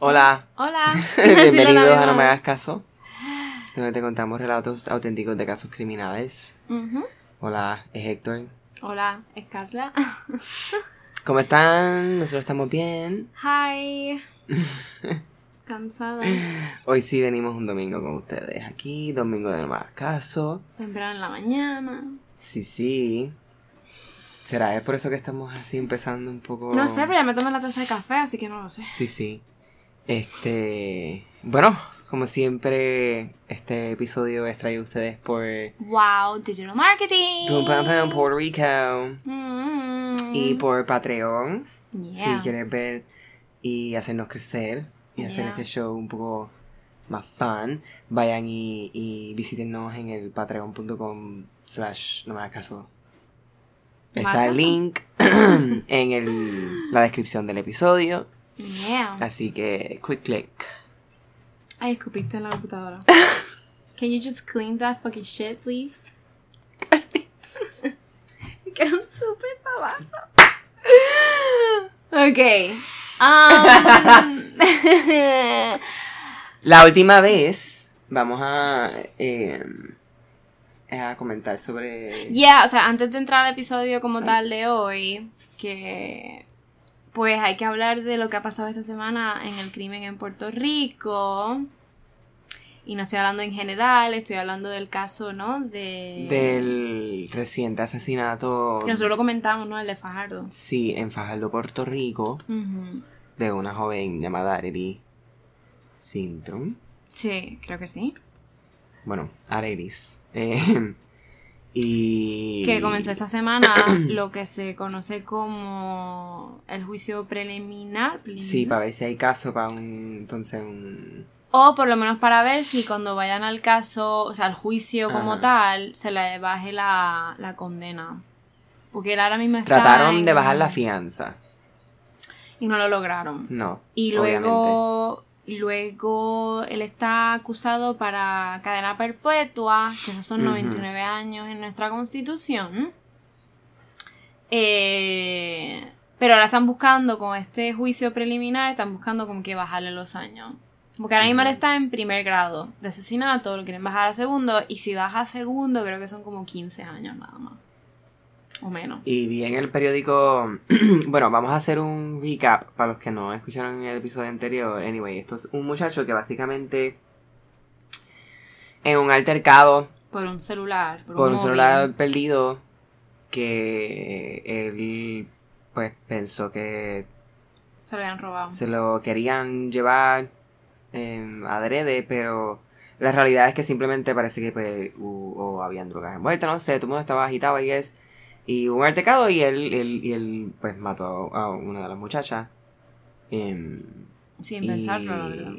Hola. Hola. Bienvenidos a No Me Hagas Caso, donde te contamos relatos auténticos de casos criminales. Hola, es Héctor. Hola, es Carla. ¿Cómo están? Nosotros estamos bien. Hi. Cansada. Hoy sí venimos un domingo con ustedes aquí, domingo de No Me Hagas Caso. Temprano en la mañana. Sí, sí. ¿Será es por eso que estamos así empezando un poco? No sé, pero ya me tomé la taza de café, así que no lo sé. Sí, sí. Este. Bueno, como siempre, este episodio es traído a ustedes por Wow, digital marketing. Pum Pam Pam Puerto Rico Mm. y por Patreon. Yeah. Si quieres ver y hacernos crecer y hacer este show un poco más fun, vayan y, y visítenos en el patreon.com slash no me hagas caso. Está el caso. link en el- la descripción del episodio. Yeah. Así que click click. Ay, escupiste en la computadora. Can you just clean that fucking shit, please? que un super babazo. Ok. Um, La última vez vamos a, eh, a comentar sobre... Yeah, o sea, antes de entrar al episodio como tal de hoy, que pues hay que hablar de lo que ha pasado esta semana en el crimen en Puerto Rico. Y no estoy hablando en general, estoy hablando del caso, ¿no? De... Del reciente asesinato, Que nosotros lo comentamos, ¿no? El de Fajardo. sí, en Fajardo, Puerto Rico, de una joven llamada Arely Sintron. Sí, creo que sí. Bueno, Arelis. Eh, y... Que comenzó esta semana lo que se conoce como el juicio preliminar. Sí, para ver si hay caso para un... Entonces, un... O por lo menos para ver si cuando vayan al caso, o sea, al juicio como Ajá. tal, se le baje la, la condena. Porque él ahora mismo está. Trataron en- de bajar la fianza. Y no lo lograron. No. Y obviamente. Luego, él está acusado para cadena perpetua, que esos son Ujú. 99 años en nuestra constitución. Eh, pero ahora están buscando, con este juicio preliminar, están buscando como que bajarle los años. Porque ahora mismo está en primer grado de asesinato, lo quieren bajar a segundo, y si baja a segundo, creo que son como 15 años nada más. O menos. Y vi en el periódico, bueno, vamos a hacer un recap para los que no escucharon el episodio anterior. Anyway, esto es un muchacho que básicamente en un altercado Por un celular. Por, por un celular perdido que él pues pensó que Se lo habían robado. se lo querían llevar eh, adrede, pero la realidad es que simplemente parece que pues, hu- o habían drogas envueltas, no sé, todo el mundo estaba agitado y es y hubo un altercado y él, él, y él pues mató a una de las muchachas. Em, Sin y- pensarlo, la verdad.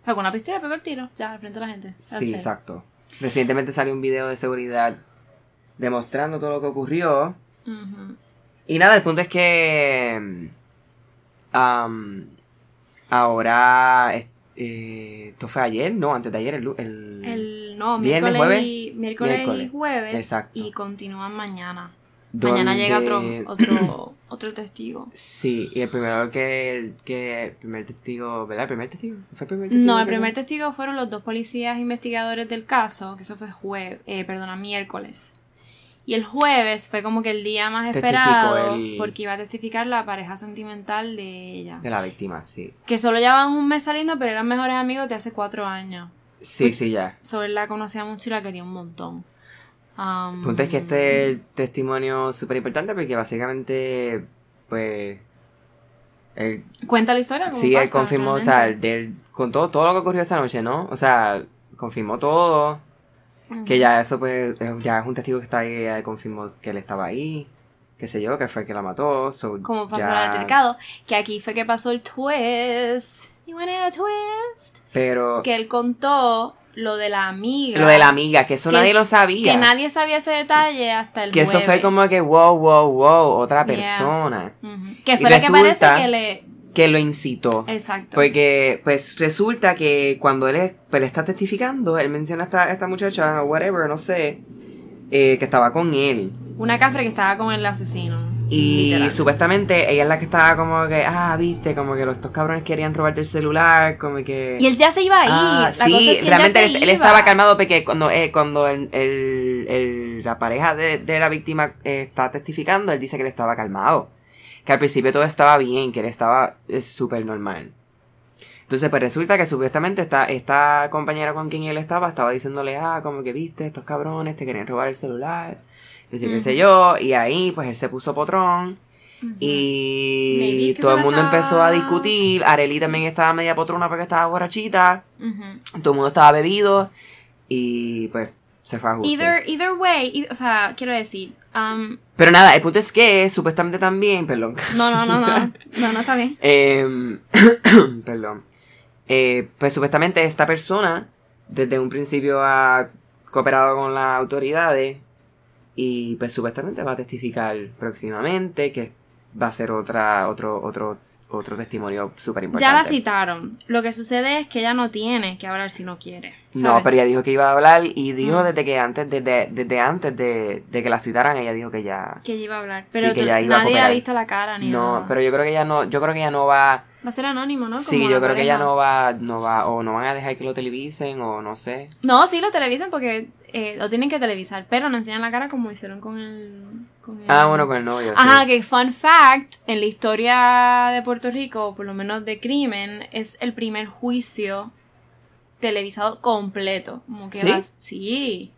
Sacó una pistola y pegó el tiro, ya, al frente de la gente. That's Sí, it. exacto. Recientemente salió un video de seguridad demostrando todo lo que ocurrió. Y nada, el punto es que. am, ahora. eh, esto fue ayer, no, antes de ayer, el. lu- el- El, no, Viernes, miércoles, y, miércoles, Miércoles. y jueves. Exacto. Y continúan mañana. donde- Mañana llega otro, otro, otro testigo. Sí, y el primero que. que el primer testigo, ¿verdad? ¿El primer testigo? ¿Fue el primer testigo? No, el primer testigo fueron los dos policías investigadores del caso, que eso fue jueves, eh, perdona, miércoles. Y el jueves fue como que el día más esperado el- porque iba a testificar la pareja sentimental de ella. De la víctima, sí. Que solo llevaban un mes saliendo, pero eran mejores amigos de hace cuatro años. Sí, sí, ya. Sobre él la conocía mucho y la quería un montón. Um, punto es que este es testimonio súper importante porque básicamente. Pues. Él Cuenta la historia. Sí, él confirmó, o sea, realmente. del- con todo, todo lo que ocurrió esa noche, ¿no? O sea, confirmó todo, que ya eso pues, es- ya es un testigo que está ahí, ya confirmó que él estaba ahí, qué sé yo, que fue el que la mató, so, Como pasó ya- el altercado. Que aquí fue que pasó el twist. You want a twist? Pero, Que él contó lo de la amiga. lo de la amiga, que eso Que nadie es- lo sabía. Que nadie sabía ese detalle hasta el Que eso fue como que, wow, wow, wow, otra Yeah. persona. Que fue la que parece que le... que lo incitó. Exacto. Porque, pues, resulta que cuando él, es- pues, está testificando, él menciona a esta, esta muchacha, whatever, no sé, eh, que estaba con él. Una cafre que estaba con el asesino. Y Literal. supuestamente ella es la que estaba como que, ah, viste, como que los estos cabrones querían robarte el celular, como que... Y él ya se iba ahí. Ah, la sí, cosa es que realmente él, estaba calmado porque cuando, eh, cuando el, el- el- la pareja de, de la víctima eh, está testificando, él dice que él estaba calmado. Que al principio todo estaba bien, que él estaba eh, súper normal. Entonces, pues resulta que supuestamente esta, esta compañera con quien él estaba estaba diciéndole, ah, como que viste, estos cabrones te querían robar el celular. Decir, qué sé yo, y ahí pues él se puso potrón. Y que todo el mundo empezó a discutir. Arely también estaba media potrona porque estaba borrachita. Todo el mundo estaba bebido. Y pues se fue a ajuste. Either, either way, e- o sea, quiero decir, um, Pero nada, el punto es que supuestamente también, perdón. no, no, no, no, no, no está bien. Em, perdón. Eh, pues supuestamente esta persona desde un principio ha cooperado con las autoridades y pues supuestamente va a testificar próximamente que va a ser otra otro otro otro testimonio súper importante. Ya la citaron. Lo que sucede es que ella no tiene que hablar si no quiere. No, pero ella dijo que iba a hablar y dijo Mm. desde que antes, desde, desde antes de, de que la citaran, ella dijo que ya. Que ella iba a hablar. Sí, Pero que tú- ya iba a nadie ha visto la cara ni No, nada. pero yo creo que ella no, yo creo que ella no va. Va a ser anónimo, ¿no? sí, yo creo que ella no va, no va, o no van a dejar que lo televisen, o no sé. No, sí lo televisan porque eh, lo tienen que televisar, pero no enseñan la cara como hicieron con el... Con el- Ah, bueno, con el novio. Ajá, sí. que fun fact, en la historia de Puerto Rico, por lo menos de crimen, es el primer juicio televisado completo. Como que ¿Sí? vas- sí.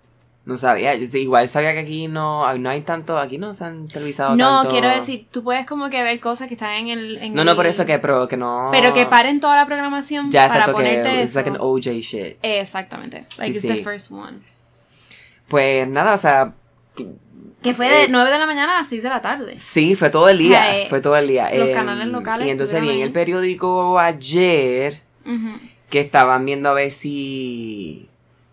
No sabía, yo igual sabía que aquí no, no hay tanto, aquí no se han televisado No, tanto. quiero decir, tú puedes como que ver cosas que están en el... en No, no, por eso que, pero que no. Pero que paren toda la programación Ya, para ponerte que eso. like an OJ shit. Exactamente. Like Sí, it's the first one. Pues nada, o sea, Que fue de Eh, 9 de la mañana a 6 de la tarde. Sí, fue todo el O sea, día. eh, fue todo el día. los Em, canales locales Y entonces vi en el periódico ayer que estaban viendo a ver si.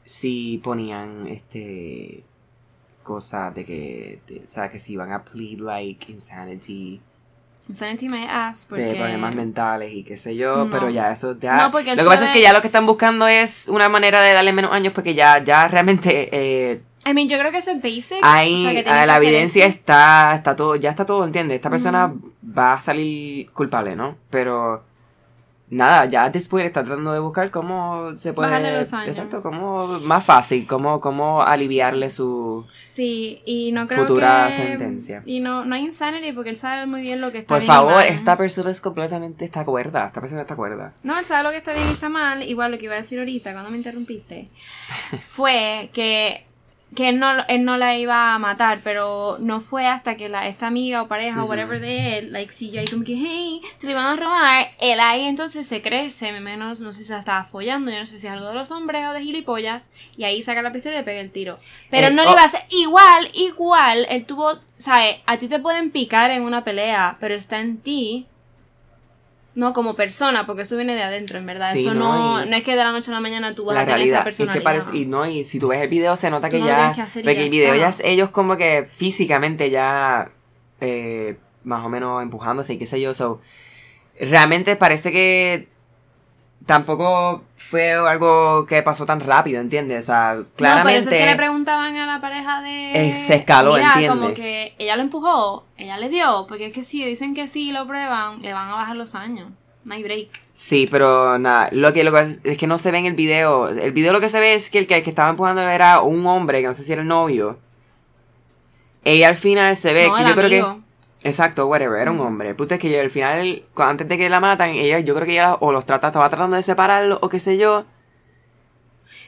Si ponían este. cosas de que. de- o sea, que si iban a plead like insanity. Insanity my ass porque... De problemas mentales y qué sé yo. No. Pero ya eso ya. No, porque él lo que pasa es que ya lo que están buscando es una manera de darle menos años porque ya, ya realmente. eh, I mean, yo creo que eso es basic. Ahí o sea, que ah, que la evidencia eso. está, está todo, ya está todo, ¿entiendes? Esta persona va a salir culpable, ¿no? Pero nada, ya después está tratando de buscar cómo se puede, Bajarle los años. exacto, cómo más fácil, cómo, cómo aliviarle su, Sí, y no creo Futura que... sentencia. Y no, no hay insanity porque él sabe muy bien lo que está por bien y favor, mal. esta persona es completamente está cuerda, esta persona está cuerda. No, él sabe lo que está bien y está mal. Igual lo que iba a decir ahorita cuando me interrumpiste fue que, que él, no, él no la iba a matar, pero no fue hasta que la, esta amiga o pareja o whatever de él, like, si ya como que, hey, se le van a robar, él ahí entonces se crece, menos, no sé si se la estaba follando, yo no sé si es algo de los hombres o de gilipollas, y ahí saca la pistola y le pega el tiro. Pero Eh, no le oh. iba a hacer, igual, igual, él tuvo, ¿sabes? A ti te pueden picar en una pelea, pero está en ti no como persona, porque eso viene de adentro, en verdad. Sí, eso no, no, es que de la noche a la mañana tú vas La a tener esa realidad es personalidad. que parece, y no, y si tú ves el video se nota que no ya, tienes que hacer y porque ya el video ya ellos como que físicamente ya, eh, más o menos empujándose y qué sé yo, so, realmente parece que tampoco fue algo que pasó tan rápido, ¿entiendes? O sea, No, claramente... pero eso es que le preguntaban a la pareja de... Eh, se escaló, Mira, ¿entiendes? como que ella lo empujó, ella le dio, porque es que si dicen que sí lo prueban, le van a bajar los años. No hay break. Sí, pero nada, lo que, lo que es, es que no se ve en el video. El video lo que se ve es que el que, el que estaba empujando era un hombre, que no sé si era el novio. Ella al final se ve, no, que el yo creo que... Exacto, whatever, era un hombre. El punto es que al final, antes de que la matan, ella, yo creo que ella o los trata, estaba tratando de separarlo o qué sé yo.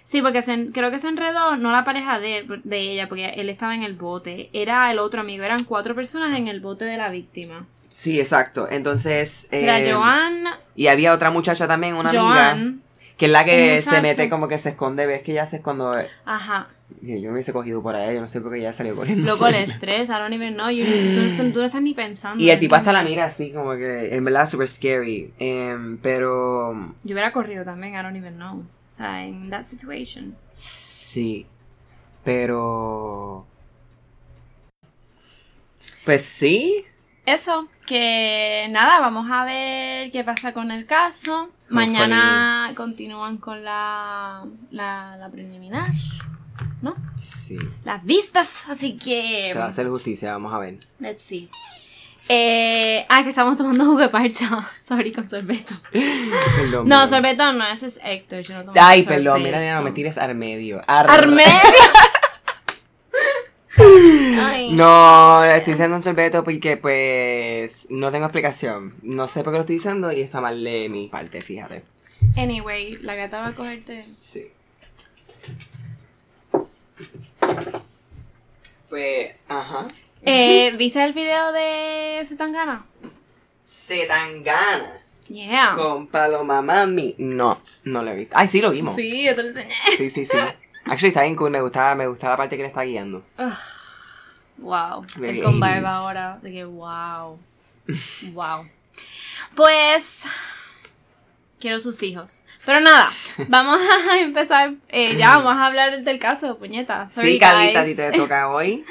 Sí, porque se creo que se enredó, no la pareja de, de ella, porque él estaba en el bote. Era el otro amigo, eran cuatro personas en el bote de la víctima. Sí, exacto. Entonces. Era eh, Joan, Y había otra muchacha también, una amiga. Joan, Que es la que se mete como que se esconde. Ves que ella se cuando. ajá. Yo yo me hubiese cogido por ahí, yo no sé por qué ella salió corriendo. Loco, el estrés, don't even know. you- tú, tú- tú no estás ni pensando. Y el tipo hasta la mira así, como que en verdad super scary. Em, pero Yo hubiera corrido también, I don't even know. O sea, en that situation. sí. Pero. Pues sí. Eso, que nada, vamos a ver qué pasa con el caso. Mañana continúan con la, la, la preliminar, ¿no? Sí. Las vistas, así que... Se va a hacer justicia, vamos a ver. Let's see. Eh, ah, que estamos tomando jugo de parcha. Sorry, con sorbeto. Perdón. No, perdón. sorbeto no, ese es Héctor. Yo no tomo Ay, sorbeto. perdón, mira, no me tires al medio. Ar- ¡Armedio! Ay. No, estoy usando un sorbeto porque, pues, no tengo explicación. No sé por qué lo estoy usando y está mal de mi parte, fíjate. Anyway, la gata va a cogerte. Sí. Pues, ajá. Eh, ¿Viste el video de Zetangana? Setangana Yeah. con Paloma Mami. No, no lo he visto. Ay, sí lo vimos. Sí, yo te lo enseñé. Sí, sí, sí. Actually, está bien cool. Me gustaba, me gustaba la parte que le está guiando. Wow. Very Él con 80s. barba ahora. De que wow. Wow. Pues. Quiero sus hijos. Pero nada, vamos a empezar. eh, ya vamos a hablar del caso, puñeta. Sorry, sí, Carlita, ti te toca hoy.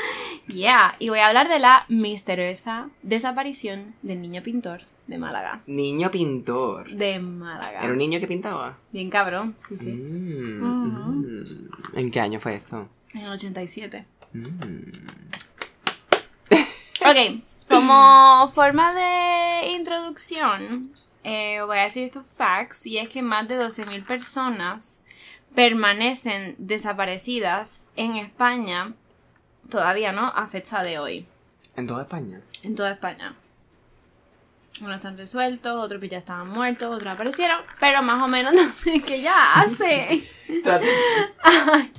Yeah, y voy a hablar de la misteriosa desaparición del niño pintor de Málaga. Niño pintor. De Málaga. ¿Era un niño que pintaba? Bien cabrón, sí, sí. Mm, Ujú. mm. ¿En qué año fue esto? En el 87. Mm. Ok, como forma de introducción, eh, voy a decir estos facts, y es que más de 12.000 personas permanecen desaparecidas en España, todavía no, a fecha de hoy, ¿En toda España? en toda España. Unos están resueltos, otros ya estaban muertos, otros aparecieron, pero más o menos no sé qué ya hace.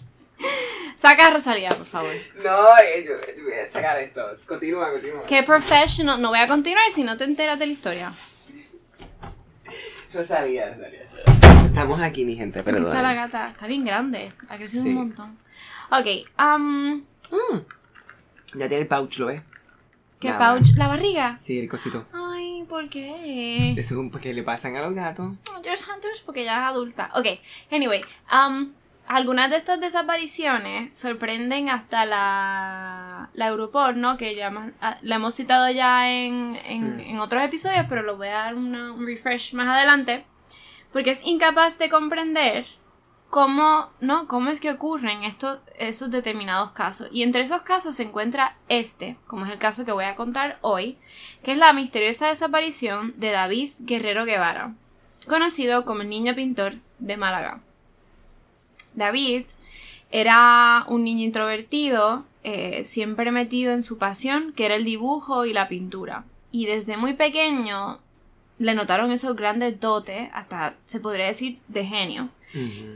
Saca a Rosalía, por favor. No, yo, yo voy a sacar esto. Continúa, continúa. Qué professional. No voy a continuar si no te enteras de la historia. Rosalía, Rosalía. Estamos aquí, mi gente, perdón. está la gata. Está bien grande. Ha crecido Sí. un montón. Ok. Um, Mm. Ya tiene el pouch, ¿lo ves? ¿Qué Nada. pouch? ¿La barriga? Sí, el cosito. Ay, ¿por qué? Eso es un porque le pasan a los gatos. Hunters, Hunters, porque ya es adulta. Ok, anyway. Um, algunas de estas desapariciones sorprenden hasta la, la Europol, ¿no? Que ya más- ah, la hemos citado ya en, en, en otros episodios, pero lo voy a dar una- un refresh más adelante. Porque es incapaz de comprender cómo, ¿no? cómo es que ocurren estos, esos determinados casos. Y entre esos casos se encuentra este, como es el caso que voy a contar hoy, que es la misteriosa desaparición de David Guerrero Guevara, conocido como el niño pintor de Málaga. David era un niño introvertido, eh, siempre metido en su pasión, que era el dibujo y la pintura. Y desde muy pequeño le notaron esos grandes dotes, hasta se podría decir de genio.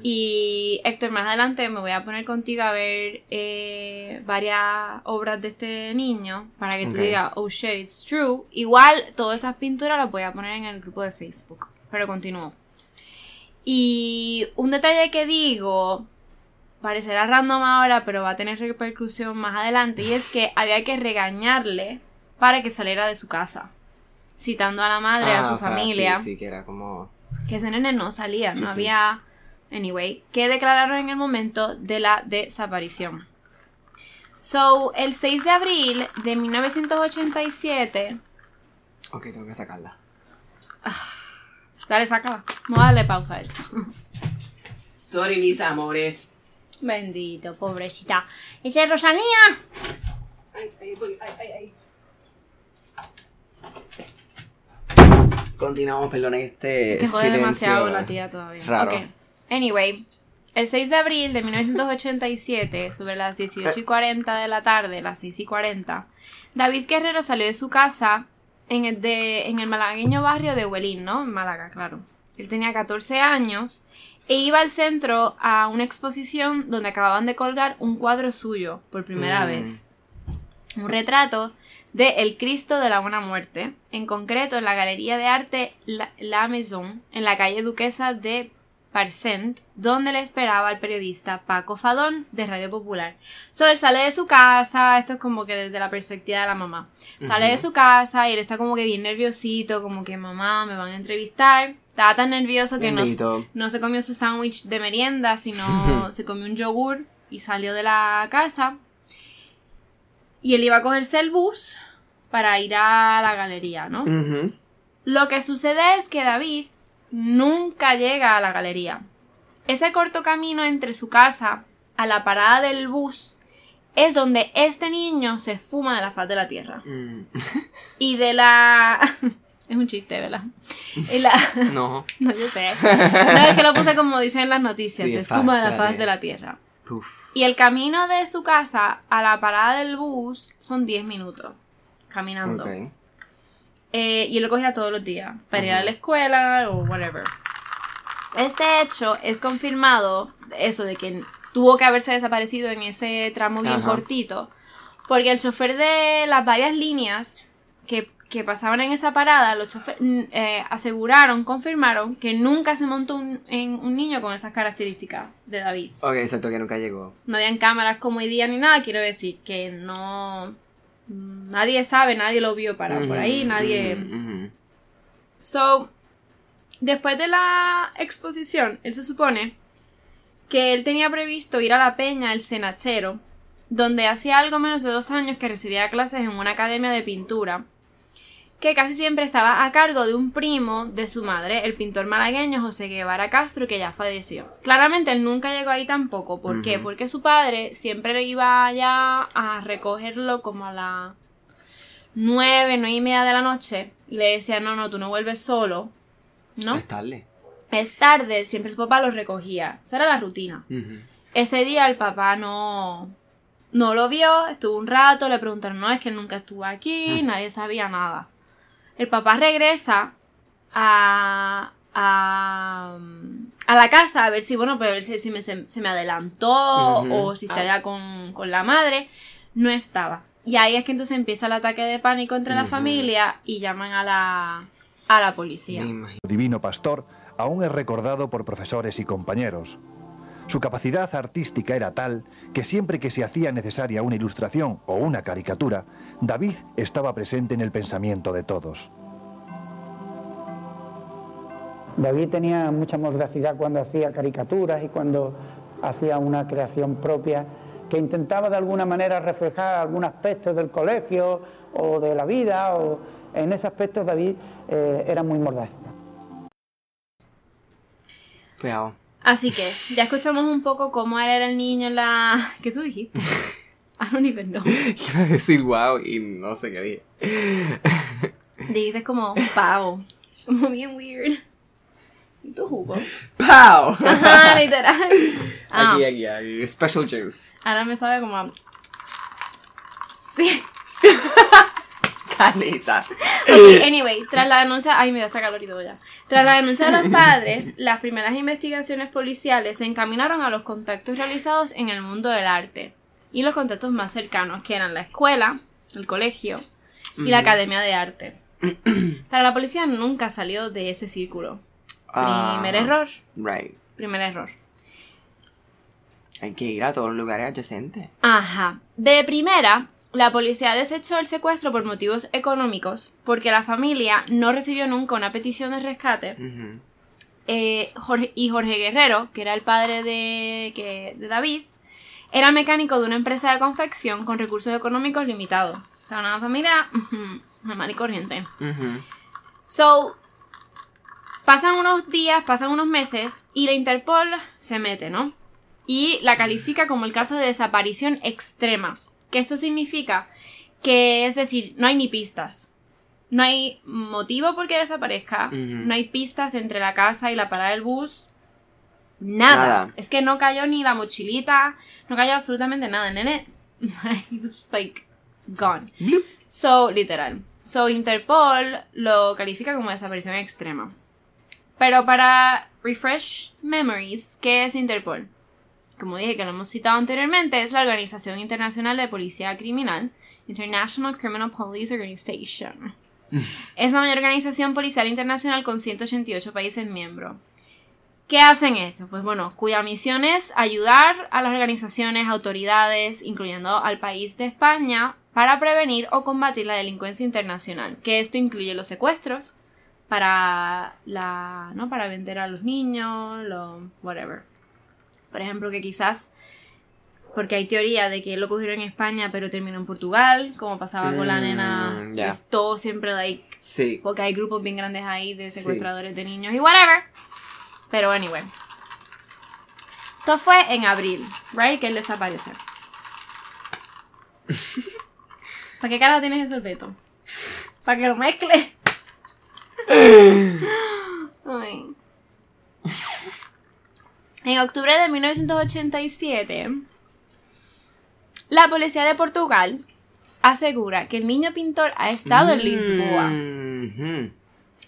Y Héctor, más adelante me voy a poner contigo a ver eh, varias obras de este niño para que tú Ok. digas, oh shit, it's true. Igual todas esas pinturas las voy a poner en el grupo de Facebook. Pero continúo. Y un detalle que digo, parecerá random ahora, pero va a tener repercusión más adelante, y es que había que regañarle para que saliera de su casa. Citando a la madre, a Ah, su o sea, familia Sí, sí, que era como. que ese nene no salía, Sí, no había... Anyway, que declararon en el momento de la desaparición. So, el 6 de abril de 1987... Ok, tengo que sacarla. Dale, sácala. Vamos a darle pausa a esto. Sorry, mis amores. Bendito, pobrecita. ¡Esa es Rosanía! Ay, ay, voy, ay, ay, ay. Continuamos, perdón, este. Que jode demasiado la tía todavía. Raro. Ok. Anyway, el 6 de abril de 1987, sobre las 18 y 40 de la tarde, las 6 y 40, David Guerrero salió de su casa en el, de, en el malagueño barrio de Huelín, ¿no? En Málaga, claro. Él tenía 14 años e iba al centro a una exposición donde acababan de colgar un cuadro suyo por primera Mm. vez. Un retrato de El Cristo de la Buena Muerte, en concreto en la Galería de Arte La, La Maison, en la calle Duquesa de Parcent, donde le esperaba el periodista Paco Fadón de Radio Popular. So, él sale de su casa, esto es como que desde la perspectiva de la mamá. Sale de su casa y él está como que bien nerviosito, como que mamá, me van a entrevistar. Estaba tan nervioso que no, se comió su sándwich de merienda, sino se comió un yogur y salió de la casa. Y él iba a cogerse el bus para ir a la galería, ¿no? Ujú. Lo que sucede es que David nunca llega a la galería. Ese corto camino entre su casa a la parada del bus es donde este niño se fuma de la faz de la tierra. Mm. Y de la... es un chiste, ¿verdad? Y la... No. No, yo sé. No, es que lo puse como dicen las noticias, Sí, se fuma de la faz de la tierra. Y el camino de su casa a la parada del bus son 10 minutos caminando. Eh, y él lo cogía todos los días para ir a la escuela o whatever. Este hecho es confirmado, eso de que tuvo que haberse desaparecido en ese tramo bien Ajá. cortito, porque el chofer de las varias líneas que, que pasaban en esa parada, los chofer- n- eh, aseguraron, confirmaron que nunca se montó un, en un niño con esas características de David. Ok, exacto, que nunca llegó. No habían cámaras como hoy día ni nada, quiero decir que no... Nadie sabe, nadie lo vio parar por ahí, nadie... So, después de la exposición, él se supone que él tenía previsto ir a la peña El Cenachero, donde hacía algo menos de dos años que recibía clases en una academia de pintura, que casi siempre estaba a cargo de un primo de su madre, el pintor malagueño José Guevara Castro, que ya falleció. Claramente él nunca llegó ahí tampoco. ¿Por qué? Porque su padre siempre iba allá a recogerlo como a las nueve, nueve y media de la noche. Le decía, no, no, tú no vuelves solo. ¿no? Es tarde. Es tarde, siempre su papá lo recogía. Esa era la rutina. Ese día el papá no, no lo vio, estuvo un rato, le preguntaron, no, es que él nunca estuvo aquí, nadie sabía nada. El papá regresa a, a, a la casa a ver si, bueno, pues a ver si, si me, se, se me adelantó o si está allá con, con la madre. No estaba. Y ahí es que entonces empieza el ataque de pánico entre la familia y llaman a la, a la policía. Divino Pastor aún es recordado por profesores y compañeros. Su capacidad artística era tal que siempre que se hacía necesaria una ilustración o una caricatura, David estaba presente en el pensamiento de todos. David tenía mucha mordacidad cuando hacía caricaturas y cuando hacía una creación propia que intentaba de alguna manera reflejar algún aspecto del colegio o de la vida o en ese aspecto David eh, era muy mordaz. Cuidado. Así que ya escuchamos un poco cómo él era el niño en la... ¿Qué tú dijiste? I don't even know. Iba a decir wow y no sé qué dije. Dijiste como pavo. Como bien weird. ¿Y tu jugo? ¡Pow! Ajá, literal. Ah, Aquí, aquí, aquí. Special juice. ahora me sabe como... a- Sí. Canita. Ok, anyway, tras la denuncia... Ay, me dio hasta calor y todo ya. Tras la denuncia de los padres, las primeras investigaciones policiales se encaminaron a los contactos realizados en el mundo del arte. Y los contactos más cercanos, que eran la escuela, el colegio y la academia de arte. Para la policía nunca salió de ese círculo. Primer Ah, error. Right. Primer error. Hay que ir a todos los lugares adyacentes. Ajá. De primera, la policía desechó el secuestro por motivos económicos, porque la familia no recibió nunca una petición de rescate. Eh, Jorge- y Jorge Guerrero, que era el padre de, que- de David, era mecánico de una empresa de confección con recursos económicos limitados. O sea, una familia normal y corriente. So, pasan unos días, pasan unos meses y la Interpol se mete, ¿no? Y la califica como el caso de desaparición extrema. Que esto significa que, es decir, no hay ni pistas. No hay motivo por qué desaparezca. No hay pistas entre la casa y la parada del bus. Nada. Nada. Es que no cayó ni la mochilita. No cayó absolutamente nada. Nene. He was just like gone. So, literal. So, Interpol lo califica como desaparición extrema. Pero para refresh memories, ¿qué es Interpol? Como dije que lo hemos citado anteriormente, es la Organización Internacional de Policía Criminal, International Criminal Police Organization. es la mayor organización policial internacional con 188 países miembros. ¿Qué hacen esto? Pues bueno, cuya misión es ayudar a las organizaciones, autoridades, incluyendo al país de España, para prevenir o combatir la delincuencia internacional. Que esto incluye los secuestros para la, ¿no? Para vender a los niños, lo whatever. Por ejemplo, que quizás porque hay teoría de que lo cogieron en España pero terminó en Portugal, como pasaba con la Mm, nena. ya. Es todo siempre like Sí. porque hay grupos bien grandes ahí de Sí. secuestradores de niños y whatever. Pero anyway. Esto fue en abril, right? Que él desaparece. ¿Para qué cara tienes el sorbeto? ¿Para que lo mezcle? Ay. En octubre de 1987, la policía de Portugal asegura que el niño pintor ha estado en Lisboa. Mhm.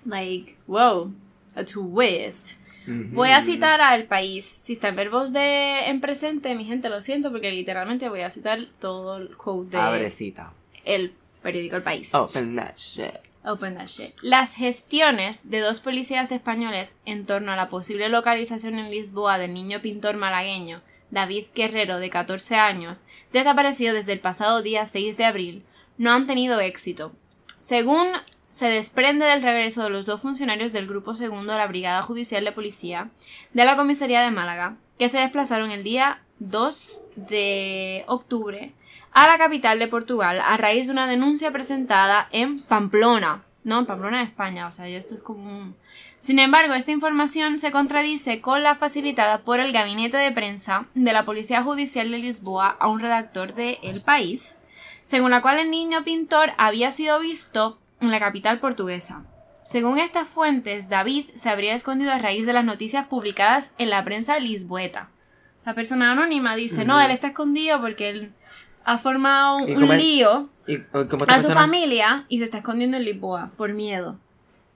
Like, wow, a twist. Voy a citar al país. Si está en verbos de en presente, mi gente, lo siento, porque literalmente voy a citar todo el quote de el periódico El País. Open that shit. Open that shit. Las gestiones de dos policías españoles en torno a la posible localización en Lisboa del niño pintor malagueño David Guerrero, de 14 años, desaparecido desde el pasado día 6 de abril, no han tenido éxito. Según se desprende del regreso de los dos funcionarios del Grupo Segundo de la Brigada Judicial de Policía de la Comisaría de Málaga, que se desplazaron el día 2 de octubre a la capital de Portugal a raíz de una denuncia presentada en Pamplona. No, en Pamplona, España. O sea, esto es como un... Sin embargo, esta información se contradice con la facilitada por el gabinete de prensa de la Policía Judicial de Lisboa a un redactor de El País, según la cual el niño pintor había sido visto en la capital portuguesa. Según estas fuentes, David se habría escondido a raíz de las noticias publicadas en la prensa lisboeta. La persona anónima dice, no, él está escondido porque él ha formado ¿Y un lío ¿Y a su persona? familia y se está escondiendo en Lisboa por miedo.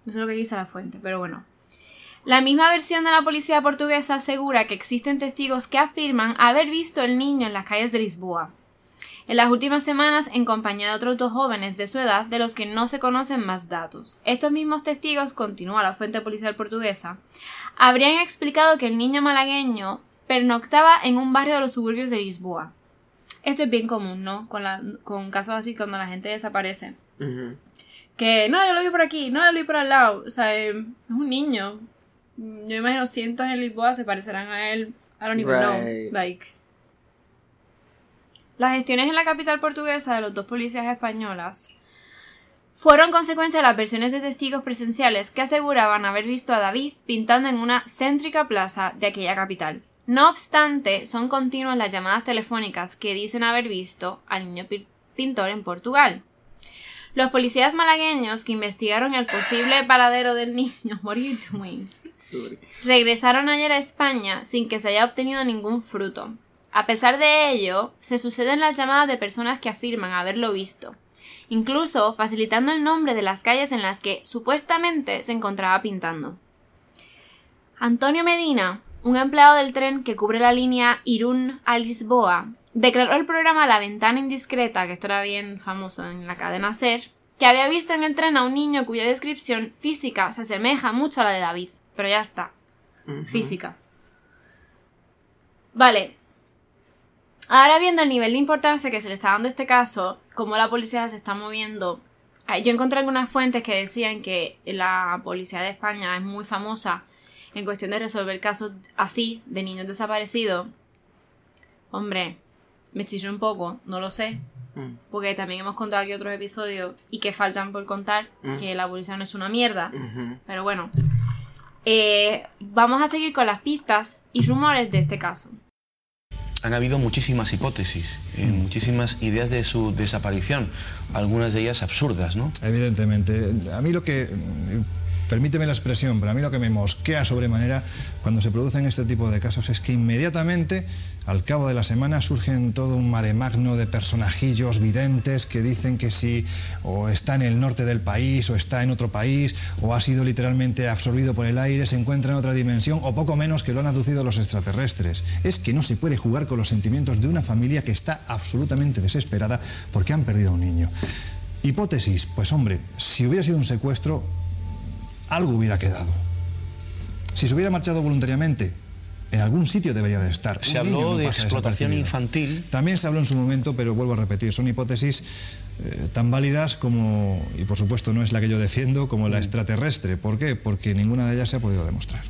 Eso es lo que dice la fuente, pero bueno. La misma versión de la policía portuguesa asegura que existen testigos que afirman haber visto el niño en las calles de Lisboa. En las últimas semanas, en compañía de otros dos jóvenes de su edad, de los que no se conocen más datos. Estos mismos testigos, continúa la fuente policial portuguesa, habrían explicado que el niño malagueño pernoctaba en un barrio de los suburbios de Lisboa. Esto es bien común, ¿no? Con, la- con casos así cuando la gente desaparece. Que no, yo lo vi por aquí, no, yo lo vi por al lado. O sea, eh, es un niño. Yo imagino cientos en Lisboa se parecerán a él. I don't even Right. know. Like. Las gestiones en la capital portuguesa de los dos policías españolas fueron consecuencia de las versiones de testigos presenciales que aseguraban haber visto a David pintando en una céntrica plaza de aquella capital. No obstante, son continuas las llamadas telefónicas que dicen haber visto al niño pi- pintor en Portugal. Los policías malagueños que investigaron el posible paradero del niño, what are you doing? Sorry. regresaron ayer a España sin que se haya obtenido ningún fruto. A pesar de ello, se suceden las llamadas de personas que afirman haberlo visto, incluso facilitando el nombre de las calles en las que supuestamente se encontraba pintando. Antonio Medina, un empleado del tren que cubre la línea Irún a Lisboa, declaró al programa La Ventana Indiscreta, que esto era bien famoso en la cadena SER, que había visto en el tren a un niño cuya descripción física se asemeja mucho a la de David, pero ya está, física. Vale. Ahora viendo el nivel de importancia que se le está dando a este caso, cómo la policía se está moviendo. ah, Yo encontré algunas fuentes que decían que la policía de España es muy famosa en cuestión de resolver casos así, de niños desaparecidos. Hombre, me chilló un poco, no lo sé. Mm. Porque también hemos contado aquí otros episodios y que faltan por contar, Mm. que la policía no es una mierda. Pero bueno, eh, vamos a seguir con las pistas y rumores de este caso. Han habido muchísimas hipótesis, eh, muchísimas ideas de su desaparición, algunas de ellas absurdas, ¿no? Evidentemente. A mí lo que, permíteme la expresión, pero a mí lo que me mosquea sobremanera cuando se producen este tipo de casos es que inmediatamente, al cabo de la semana, surgen todo un mare magno de personajillos videntes que dicen que si o está en el norte del país o está en otro país o ha sido literalmente absorbido por el aire, se encuentra en otra dimensión o poco menos que lo han aducido los extraterrestres. Es que no se puede jugar con los sentimientos de una familia que está absolutamente desesperada porque han perdido a un niño. Hipótesis, pues hombre, si hubiera sido un secuestro, algo hubiera quedado. Si se hubiera marchado voluntariamente, en algún sitio debería de estar. Se Un habló no de explotación infantil. También se habló en su momento, pero vuelvo a repetir, son hipótesis eh, tan válidas como, y por supuesto no es la que yo defiendo, como la extraterrestre. ¿Por qué? Porque ninguna de ellas se ha podido demostrar.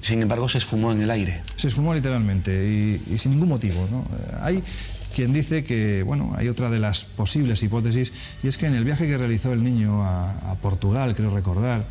Sin embargo, se esfumó en el aire. Se esfumó literalmente y, y sin ningún motivo. ¿no? Eh, Hay quien dice que, bueno, hay otra de las posibles hipótesis y es que en el viaje que realizó el niño a, a Portugal, creo recordar,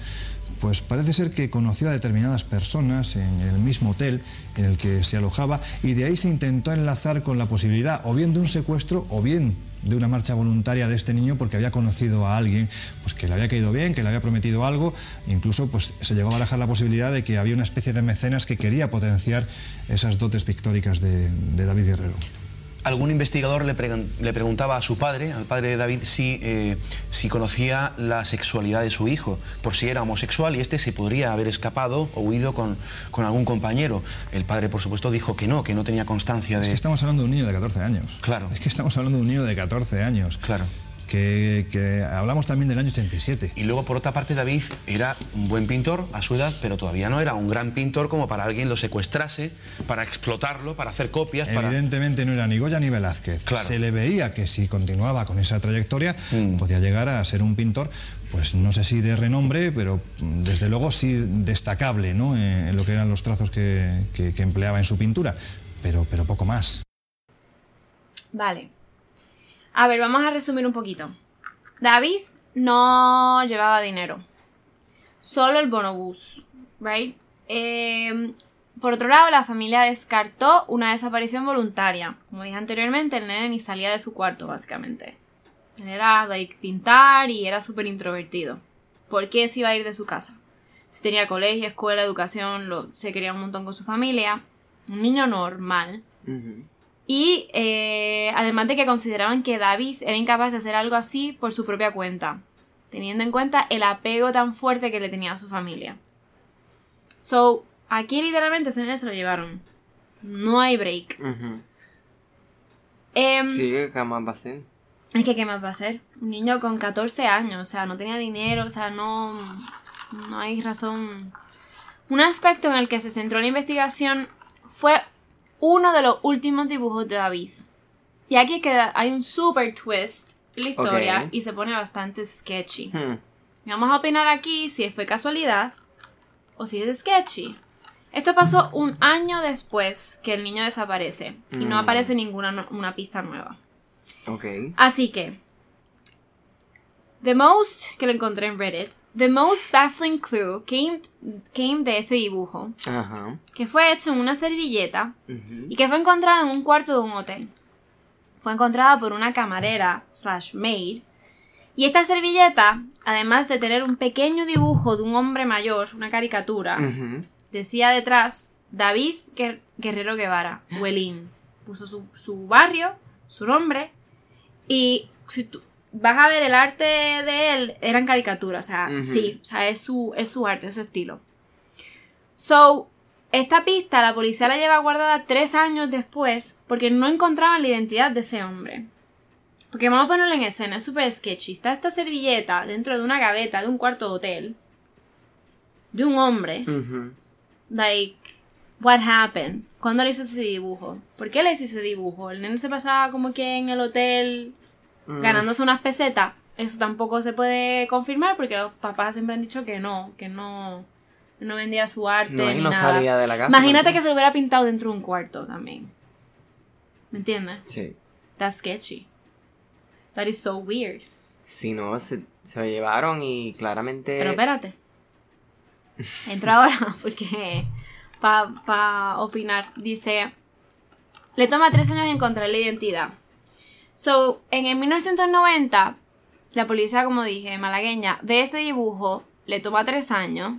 pues parece ser que conoció a determinadas personas en el mismo hotel en el que se alojaba y de ahí se intentó enlazar con la posibilidad o bien de un secuestro o bien de una marcha voluntaria de este niño porque había conocido a alguien pues, que le había caído bien, que le había prometido algo, incluso pues, se llegó a barajar la posibilidad de que había una especie de mecenas que quería potenciar esas dotes pictóricas de, de David Guerrero algún investigador le, le, preguntaba a su padre, al padre de David, si, eh, si conocía la sexualidad de su hijo, por si era homosexual y este se podría haber escapado o huido con, con algún compañero. El padre, por supuesto, dijo que no, que no tenía constancia de... Es que estamos hablando de un niño de 14 años. Claro. Es que estamos hablando de un niño de 14 años. Claro que, hablamos también del año 87. Y luego, por otra parte, David era un buen pintor a su edad, pero todavía no era un gran pintor como para alguien lo secuestrase, para explotarlo, para hacer copias. Evidentemente no era ni Goya ni Velázquez. Se le veía que si continuaba con esa trayectoria, mm. podía llegar a ser un pintor pues no sé si de renombre, pero desde luego sí destacable ¿no? en lo que eran los trazos que, que, empleaba en su pintura, pero, pero poco más. Vale, a ver, vamos a resumir un poquito. David no llevaba dinero. Solo el bonobús, ¿right? Em, por otro lado, la familia descartó una desaparición voluntaria. Como dije anteriormente, el nene ni salía de su cuarto, básicamente. Era de pintar y era súper introvertido. ¿Por qué se iba a ir de su casa? Si tenía colegio, escuela, educación, lo, se quería un montón con su familia. Un niño normal. Y eh, además de que consideraban que David era incapaz de hacer algo así por su propia cuenta, teniendo en cuenta el apego tan fuerte que le tenía a su familia. So, aquí literalmente se lo llevaron. No hay break. Em, sí, ¿qué más va a ser? Es que, ¿qué más va a ser? Un niño con 14 años, o sea, no tenía dinero, o sea, no, no hay razón. Un aspecto en el que se centró la investigación fue uno de los últimos dibujos de David. Y aquí queda, hay un super twist en la historia y se pone bastante sketchy. Hmm. Vamos a opinar aquí si fue casualidad o si es sketchy. Esto pasó un año después que el niño desaparece y no hmm. aparece ninguna una pista nueva. Así que, The Most, que lo encontré en Reddit, The most baffling clue came, came de este dibujo, que fue hecho en una servilleta y que fue encontrado en un cuarto de un hotel. Fue encontrada por una camarera slash maid y esta servilleta, además de tener un pequeño dibujo de un hombre mayor, una caricatura, decía detrás David Guerrero Guevara, Huelín. Puso su, su barrio, su nombre y si tú, vas a ver el arte de él, eran caricaturas, o sea, sí, o sea, es su, es su arte, es su estilo. So, esta pista la policía la lleva guardada tres años después porque no encontraban la identidad de ese hombre. Porque vamos a ponerlo en escena, es súper sketchy. Está esta servilleta dentro de una gaveta de un cuarto de hotel de un hombre. Like, what happened? ¿Cuándo le hizo ese dibujo? ¿Por qué le hizo ese dibujo? El nene se pasaba como que en el hotel Mm. ganándose unas pesetas, eso tampoco se puede confirmar porque los papás siempre han dicho que no, que no, no vendía su arte. No, ni no nada. salía de la casa. Imagínate que se lo hubiera pintado dentro de un cuarto también. ¿Me entiendes? Sí. That's sketchy. That is so weird. Si no, se, se lo llevaron y claramente. Pero espérate. Entro ahora porque. Para pa opinar. Dice. Le toma tres años encontrar la identidad. So, en el 1990, la policía, como dije, malagueña, ve este dibujo, le toma tres años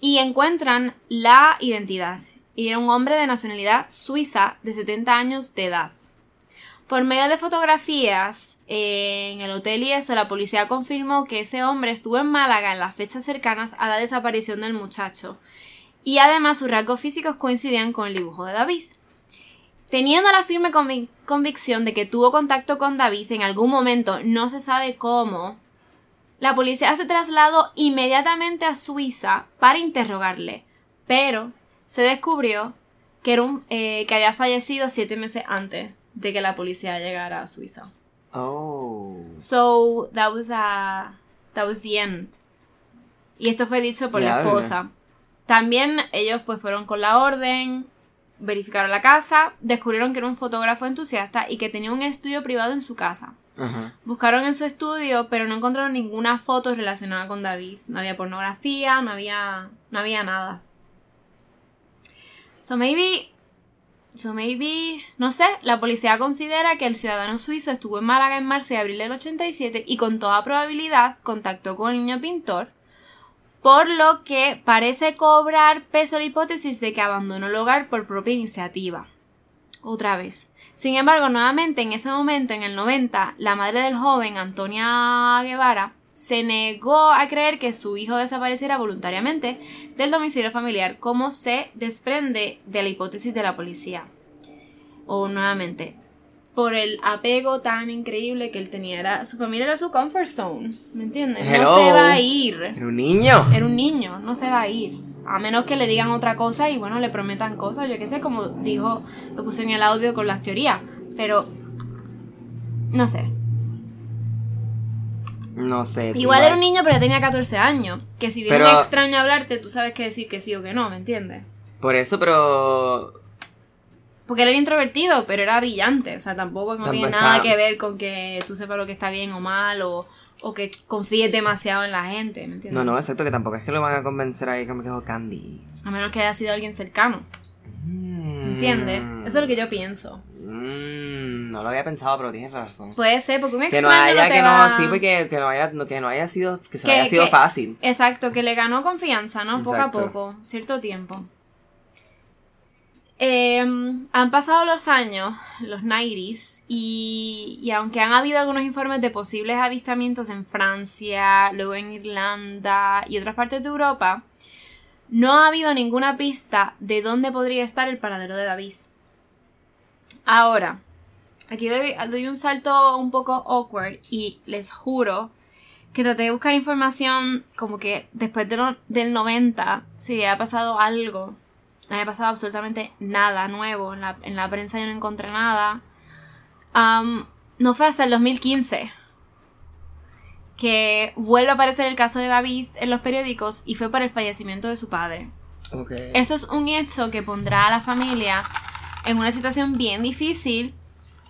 y encuentran la identidad. Y era un hombre de nacionalidad suiza de 70 años de edad. Por medio de fotografías eh, en el hotel y eso, la policía confirmó que ese hombre estuvo en Málaga en las fechas cercanas a la desaparición del muchacho. Y además sus rasgos físicos coincidían con el dibujo de David. Teniendo la firme convicción de que tuvo contacto con David en algún momento, no se sabe cómo, la policía se trasladó inmediatamente a Suiza para interrogarle, pero se descubrió que, era un, eh, que había fallecido siete meses antes de que la policía llegara a Suiza. Oh. So, that was, a, that was the end. Y esto fue dicho por la esposa. También ellos pues fueron con la orden, verificaron la casa, descubrieron que era un fotógrafo entusiasta y que tenía un estudio privado en su casa. Buscaron en su estudio, pero no encontraron ninguna foto relacionada con David. No había pornografía, no había, no había nada. So maybe So maybe, no sé, la policía considera que el ciudadano suizo estuvo en Málaga en marzo y abril del 87 y con toda probabilidad contactó con el niño pintor, por lo que parece cobrar peso la hipótesis de que abandonó el hogar por propia iniciativa. Otra vez. Sin embargo, nuevamente en ese momento, en el 90, la madre del joven, Antonia Guevara, se negó a creer que su hijo desapareciera voluntariamente del domicilio familiar, como se desprende de la hipótesis de la policía. O nuevamente, por el apego tan increíble que él tenía. Era, su familia era su comfort zone, ¿me entiendes? No se va a ir. Era un niño. Era un niño, no se va a ir. A menos que le digan otra cosa y bueno, le prometan cosas, yo qué sé, como dijo, lo puse en el audio con las teorías. Pero, no sé, no sé. Igual era un niño, pero ya tenía 14 años. Que si viene pero... extraño hablarte, tú sabes qué decir que sí o que no, ¿me entiendes? Por eso, pero. Porque él era introvertido, pero era brillante. O sea, tampoco no tiene nada que ver con que tú sepas lo que está bien o mal o, o que confíes demasiado en la gente, ¿me entiendes? No, no, excepto que tampoco es que lo van a convencer ahí que es Candy. A menos que haya sido alguien cercano. ¿Me ¿Entiendes? Eso es lo que yo pienso. Mm, no lo había pensado, pero tienes razón. Puede ser, porque un extraño Que no haya, que no, sí, porque que no haya, que no haya sido, que se haya sido fácil. Exacto, que le ganó confianza, ¿no? Poco a poco, cierto tiempo. Em, han pasado los años, los 90s, y, y, aunque han habido algunos informes de posibles avistamientos en Francia, luego en Irlanda y otras partes de Europa, no ha habido ninguna pista de dónde podría estar el paradero de David. Ahora, aquí doy, un salto un poco awkward y les juro que traté de buscar información como que después de del 90, si había pasado algo, no había pasado absolutamente nada nuevo, en la, prensa yo no encontré nada. no fue hasta el 2015 que vuelve a aparecer el caso de David en los periódicos y fue por el fallecimiento de su padre. Eso es un hecho que pondrá a la familia en una situación bien difícil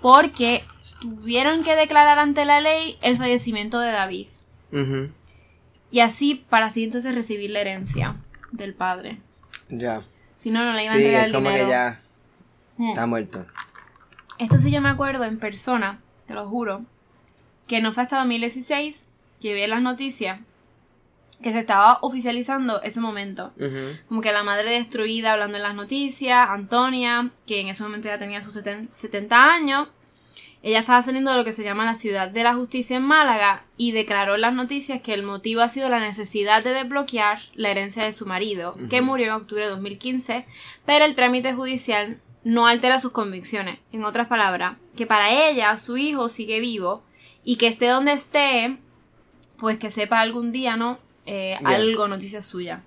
porque tuvieron que declarar ante la ley el fallecimiento de David. Y así, para así entonces recibir la herencia del padre. Ya. Si no, no le iban a entregar el como dinero. que ya hmm. está muerto. Esto sí yo me acuerdo en persona, te lo juro, que no fue hasta 2016 que vi las noticias que se estaba oficializando ese momento. Como que la madre destruida hablando en las noticias, Antonia, que en ese momento ya tenía sus 70 años, ella estaba saliendo de lo que se llama la ciudad de la justicia en Málaga y declaró en las noticias que el motivo ha sido la necesidad de desbloquear la herencia de su marido, que murió en octubre de 2015, pero el trámite judicial no altera sus convicciones. En otras palabras, que para ella su hijo sigue vivo y que esté donde esté, pues que sepa algún día, ¿no? eh, algo, noticia suya.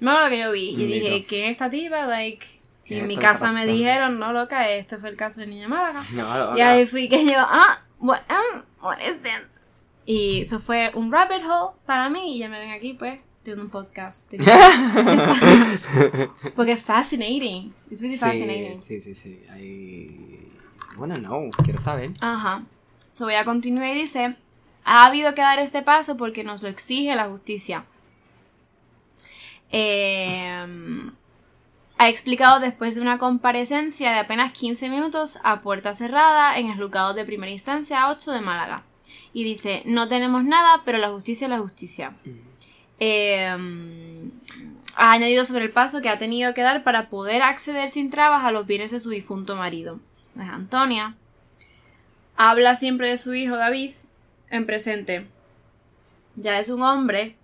No lo que yo vi. Y dije, ¿quién es esta tipa? Like, y en mi casa me dijeron, no loca, este fue el caso de Niña Málaga. y ahí fui que yo, ah, what, um, what is this? Y eso fue un rabbit hole para mí y ya me ven aquí pues teniendo un podcast. Porque es fascinating. Es really fascinating. Sí, sí, sí. I wanna know. Quiero saber. Ajá. So voy a continuar y dice, ha habido que dar este paso porque nos lo exige la justicia. Em, ha explicado después de una comparecencia de apenas 15 minutos a puerta cerrada en el juzgado de primera instancia 8 de Málaga. Y dice, no tenemos nada, pero la justicia es la justicia. Em, ha añadido sobre el paso que ha tenido que dar para poder acceder sin trabas a los bienes de su difunto marido. Antonia habla siempre de su hijo David en presente. Ya es un hombre.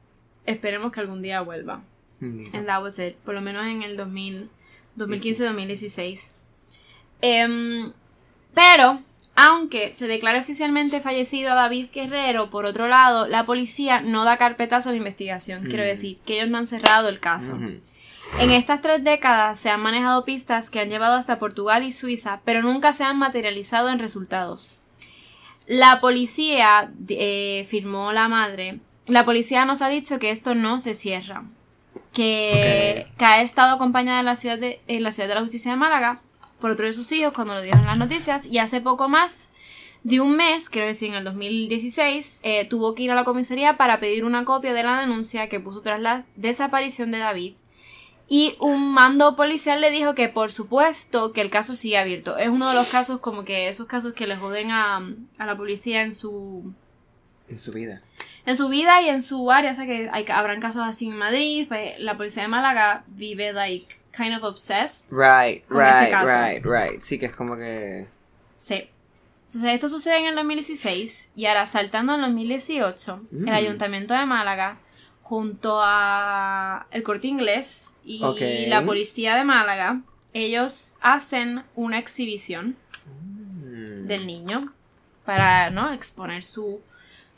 Esperemos que algún día vuelva. En that was Por lo menos en el 2015-2016. Em, pero, aunque se declara oficialmente fallecido a David Guerrero, por otro lado, la policía no da carpetazo a la investigación. Quiero decir, que ellos no han cerrado el caso. En estas tres décadas se han manejado pistas que han llevado hasta Portugal y Suiza, pero nunca se han materializado en resultados. La policía, eh, firmó la madre, la policía nos ha dicho que esto no se cierra. Que, ha estado acompañada en la, ciudad de, en la ciudad de la justicia de Málaga por otro de sus hijos cuando lo dieron en las noticias y hace poco más de un mes, creo decir en el 2016, eh, tuvo que ir a la comisaría para pedir una copia de la denuncia que puso tras la desaparición de David Y un mando policial le dijo que por supuesto que el caso sigue abierto. Es uno de los casos como que esos casos que le joden a, a la policía en su... En su vida. En su vida y en su área. O sea que hay, habrán casos así en Madrid. Pues la policía de Málaga vive like kind of obsessed. Right, con este right, caso. right, right. Sí que es como que... Sí. Entonces esto sucede en el 2016 y ahora saltando en 2018, Mm. el Ayuntamiento de Málaga junto a el Corte Inglés y la Policía de Málaga, ellos hacen una exhibición mm, del niño para, ¿no? exponer su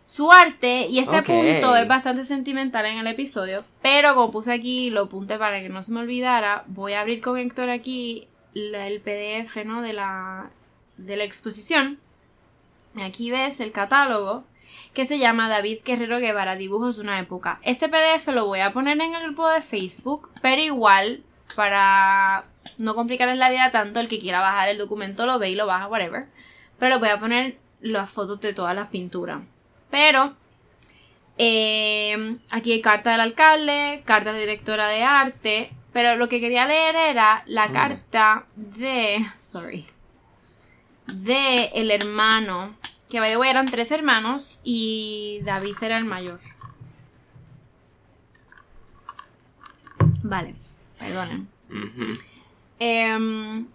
su arte y este punto es bastante sentimental en el episodio, pero como puse aquí, lo apunté para que no se me olvidara, voy a abrir con Héctor aquí la- el PDF, ¿no? de la de la exposición. Aquí ves el catálogo que se llama David Guerrero Guevara Dibujos de una época. Este PDF lo voy a poner en el grupo de Facebook, pero igual para no complicarles la vida tanto, el que quiera bajar el documento lo ve y lo baja, whatever. Pero voy a poner las fotos de todas las pinturas. Pero eh, aquí hay carta del alcalde, carta de la directora de arte. Pero lo que quería leer era la carta de. Sorry. De el hermano. Que by the way, eran tres hermanos y David era el mayor. Vale, perdonen. Em,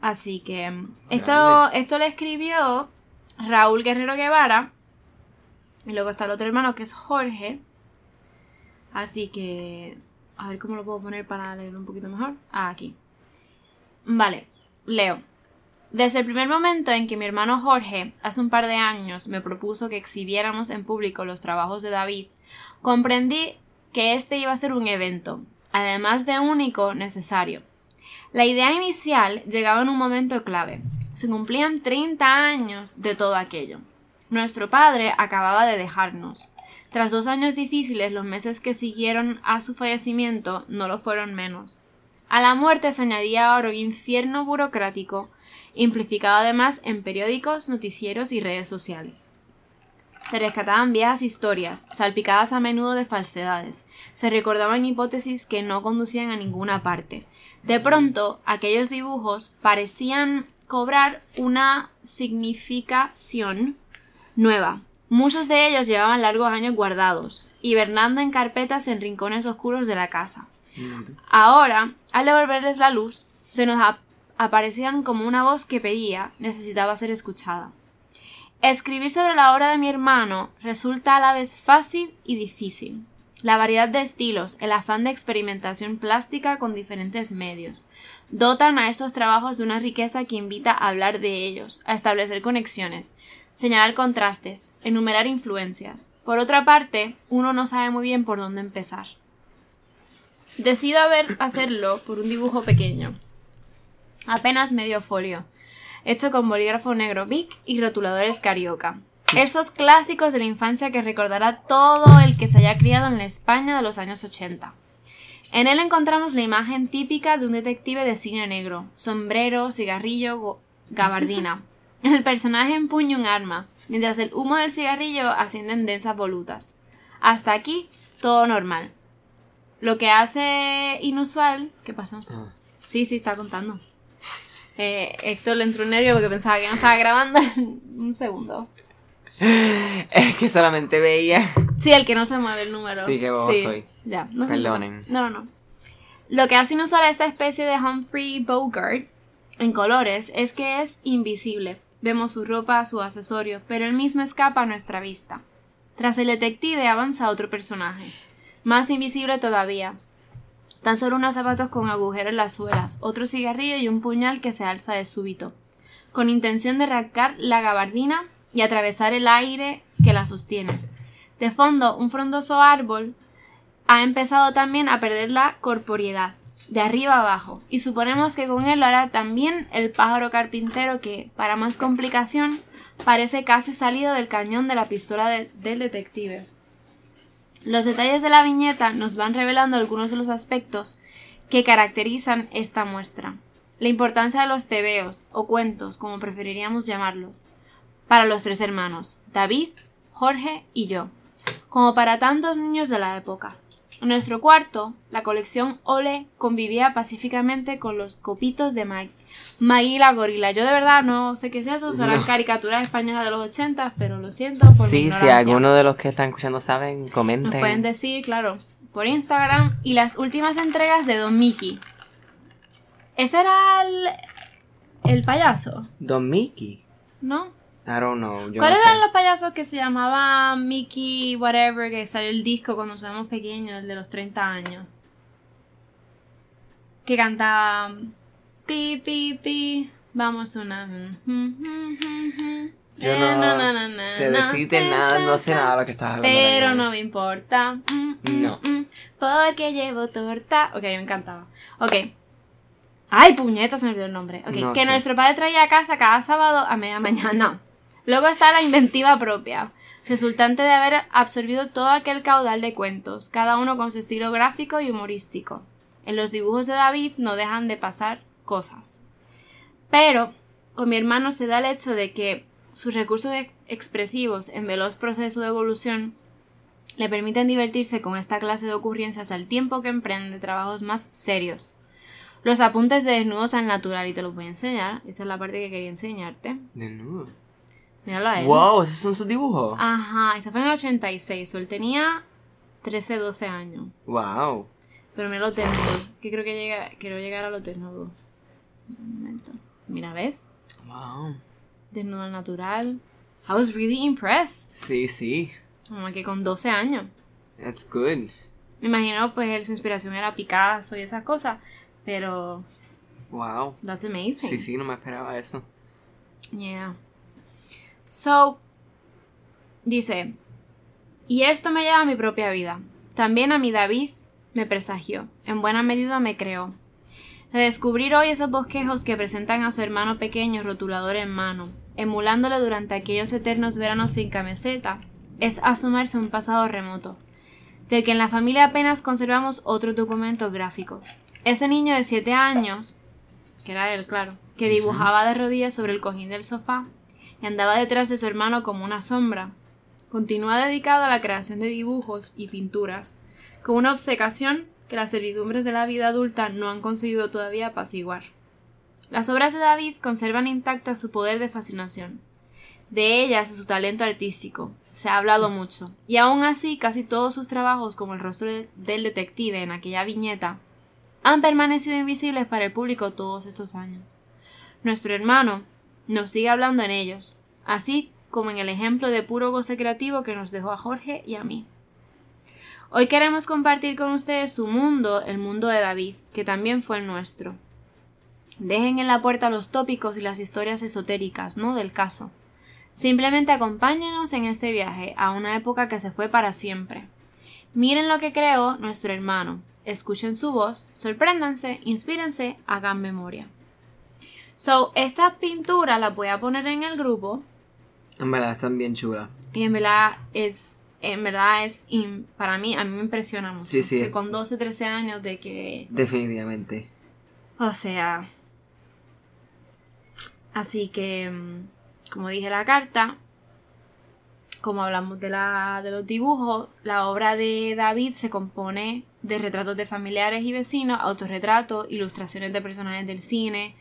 así que esto, esto le escribió Raúl Guerrero Guevara. Y luego está el otro hermano que es Jorge. Así que a ver cómo lo puedo poner para leerlo un poquito mejor. Ah, aquí. Vale, leo. Desde el primer momento en que mi hermano Jorge, hace un par de años, me propuso que exhibiéramos en público los trabajos de David, comprendí que este iba a ser un evento, además de único, necesario. La idea inicial llegaba en un momento clave. Se cumplían 30 años de todo aquello. Nuestro padre acababa de dejarnos. Tras dos años difíciles, los meses que siguieron a su fallecimiento no lo fueron menos. A la muerte se añadía ahora un infierno burocrático, amplificado además en periódicos, noticieros y redes sociales. Se rescataban viejas historias, salpicadas a menudo de falsedades. Se recordaban hipótesis que no conducían a ninguna parte. De pronto, aquellos dibujos parecían cobrar una significación nueva. Muchos de ellos llevaban largos años guardados, hibernando en carpetas en rincones oscuros de la casa. Ahora, al devolverles la luz, se nos ap- aparecían como una voz que pedía, necesitaba ser escuchada. Escribir sobre la obra de mi hermano resulta a la vez fácil y difícil. La variedad de estilos, el afán de experimentación plástica con diferentes medios, dotan a estos trabajos de una riqueza que invita a hablar de ellos, a establecer conexiones, señalar contrastes, enumerar influencias. Por otra parte, uno no sabe muy bien por dónde empezar. Decido haber hacerlo por un dibujo pequeño, apenas medio folio, hecho con bolígrafo negro Bic y rotuladores carioca. Esos clásicos de la infancia que recordará todo el que se haya criado en la España de los años 80. En él encontramos la imagen típica de un detective de cine negro, sombrero, cigarrillo, gabardina. El personaje empuña un arma, mientras el humo del cigarrillo asciende en densas volutas. Hasta aquí, todo normal. Lo que hace inusual... ¿Qué pasó? Sí, sí, está contando. Eh, Héctor le entró un nervio porque pensaba que no estaba grabando. un segundo. Es que solamente veía. Sí, el que no se mueve el número. Sí, qué bobo soy. Ya, no Perdonen. No, no, no. Lo que hace inusual a esta especie de Humphrey Bogart en colores es que es invisible. Vemos su ropa, sus accesorios, pero él mismo escapa a nuestra vista. Tras el detective avanza otro personaje, más invisible todavía. Tan solo unos zapatos con agujeros en las suelas, otro cigarrillo y un puñal que se alza de súbito, con intención de arrancar la gabardina y atravesar el aire que la sostiene. De fondo, un frondoso árbol ha empezado también a perder la corporeidad, de arriba abajo, y suponemos que con él lo hará también el pájaro carpintero que, para más complicación, parece casi salido del cañón de la pistola de- del detective. Los detalles de la viñeta nos van revelando algunos de los aspectos que caracterizan esta muestra. La importancia de los tebeos, o cuentos, como preferiríamos llamarlos, para los tres hermanos, David, Jorge y yo, como para tantos niños de la época. En nuestro cuarto, la colección Ole convivía pacíficamente con los copitos de Mag Maggie la gorila. Yo de verdad no sé qué es eso, son las caricaturas españolas de los 80, pero lo siento por Sí, si alguno de los que están escuchando saben, comenten. Nos pueden decir, claro, por Instagram. Y las últimas entregas de Don Mickey. ¿Ese era el, el payaso? ¿Don Mickey? ¿No? I don't know. ¿Cuáles eran los payasos que se llamaban Mickey, whatever, que salió el disco cuando éramos pequeños, el de los 30 años? Que cantaban pi, pi, pi, vamos una. Yo no, sé decirte nada, no sé nada de lo que estás hablando. Pero no me importa. No. Porque llevo torta. Ok, me encantaba. Ok. Ay, puñeta, se me olvidó el nombre. Ok, que nuestro padre traía a casa cada sábado a media mañana. Luego está la inventiva propia, resultante de haber absorbido todo aquel caudal de cuentos, cada uno con su estilo gráfico y humorístico. En los dibujos de David no dejan de pasar cosas. Pero con mi hermano se da el hecho de que sus recursos expresivos en veloz proceso de evolución le permiten divertirse con esta clase de ocurrencias al tiempo que emprende trabajos más serios. Los apuntes de desnudos al natural, y te los voy a enseñar. Esa es la parte que quería enseñarte. Desnudo. Míralo a él. ¡Wow! ¿Esos son sus dibujos? Ajá, ese fue en el 86. Él tenía 13, 12 años. ¡Wow! Pero mira lo desnudo. Que creo que llega, quiero llegar a lo desnudo. Un momento. Mira, ¿ves? Wow. Desnudo al natural. I was really impressed. Sí, sí. Como que con 12 años. That's good. Imagino, pues, él, su inspiración era Picasso y esas cosas. Pero. Wow. That's amazing. Sí, sí, no me esperaba eso. Yeah. So, dice, y esto me lleva a mi propia vida. También a mi David me presagió, en buena medida me creó. De descubrir hoy esos bosquejos que presentan a su hermano pequeño rotulador en mano, emulándole durante aquellos eternos veranos sin camiseta, es asomarse a un pasado remoto, del que en la familia apenas conservamos otros documentos gráficos. Ese niño de siete años, que era él, claro, que dibujaba de rodillas sobre el cojín del sofá, y andaba detrás de su hermano como una sombra. Continúa dedicado a la creación de dibujos y pinturas, con una obsecación que las servidumbres de la vida adulta no han conseguido todavía apaciguar. Las obras de David conservan intacta su poder de fascinación. De ellas su talento artístico se ha hablado mucho, y aún así casi todos sus trabajos, como el rostro del detective en aquella viñeta, han permanecido invisibles para el público todos estos años. Nuestro hermano, nos sigue hablando en ellos, así como en el ejemplo de puro goce creativo que nos dejó a Jorge y a mí. Hoy queremos compartir con ustedes su mundo, el mundo de David, que también fue el nuestro. Dejen en la puerta los tópicos y las historias esotéricas, ¿no? del caso. Simplemente acompáñenos en este viaje a una época que se fue para siempre. Miren lo que creó nuestro hermano, escuchen su voz, sorpréndanse, inspírense, hagan memoria. So, esta pintura la voy a poner en el grupo. En verdad están bien chulas. Y en verdad es, en verdad es, para mí, a mí me impresiona mucho. Sí, sí. Que con 12, 13 años de que... Definitivamente. O sea... Así que, mm, como dije la carta, como hablamos de, la, de los dibujos, la obra de David se compone de retratos de familiares y vecinos, autorretratos, ilustraciones de personajes del cine,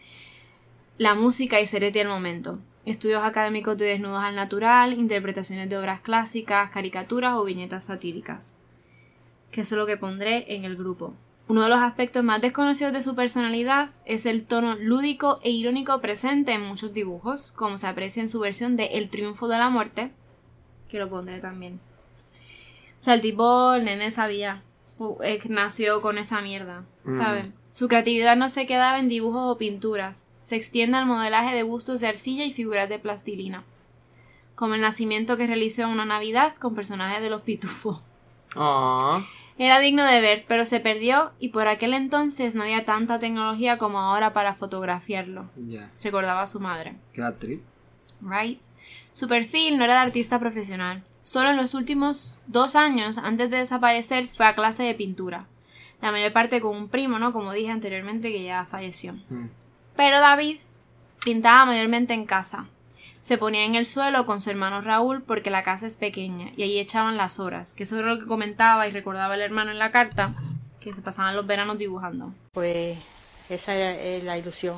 la música y Sereti al momento. Estudios académicos de desnudos al natural, interpretaciones de obras clásicas, caricaturas o viñetas satíricas. Que eso es lo que pondré en el grupo. Uno de los aspectos más desconocidos de su personalidad es el tono lúdico e irónico presente en muchos dibujos, como se aprecia en su versión de El triunfo de la muerte, que lo pondré también. O sea, el tipo, el nene sabía, eh, nació con esa mierda, ¿sabes? Su creatividad no se quedaba en dibujos o pinturas, se extiende al modelaje de bustos de arcilla y figuras de plastilina, como el nacimiento que realizó en una Navidad con personajes de los pitufos. Era digno de ver, pero se perdió y por aquel entonces no había tanta tecnología como ahora para fotografiarlo. Recordaba a su madre. Right. Su perfil no era de artista profesional. Solo en los últimos dos años, antes de desaparecer, fue a clase de pintura. La mayor parte con un primo, ¿no? Como dije anteriormente, que ya falleció. Mm. Pero David pintaba mayormente en casa. se ponía en el suelo con su hermano Raúl porque la casa es pequeña y allí echaban las horas, que eso era lo que comentaba y recordaba el hermano en la carta, que se pasaban los veranos dibujando. Pues esa es la ilusión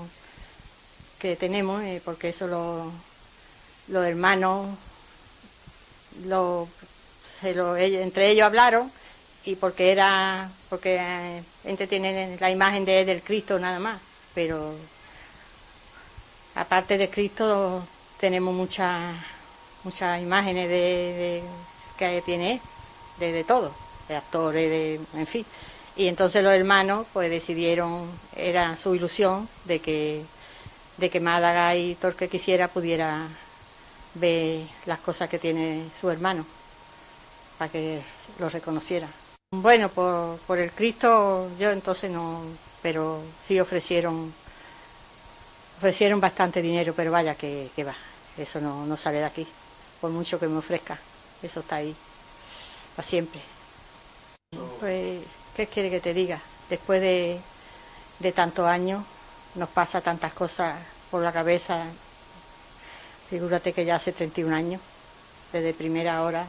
que tenemos, eh, porque eso los hermanos lo, se lo, entre ellos hablaron y porque era porque eh, gente tiene la imagen de, del Cristo nada más, pero aparte de Cristo tenemos muchas muchas imágenes de, que tiene de, de todo, de actores, de en fin. Y entonces los hermanos pues decidieron, era su ilusión de que de que Málaga y todo el que quisiera pudiera ver las cosas que tiene su hermano, para que lo reconociera. Bueno, por, por el Cristo yo entonces no, pero sí ofrecieron ofrecieron bastante dinero, pero vaya que, va, eso no, no sale de aquí, por mucho que me ofrezca, eso está ahí, para siempre. Pues, ¿qué quiere que te diga? Después de, de tantos años, nos pasa tantas cosas por la cabeza. Figúrate que ya hace 31 años, desde primera hora,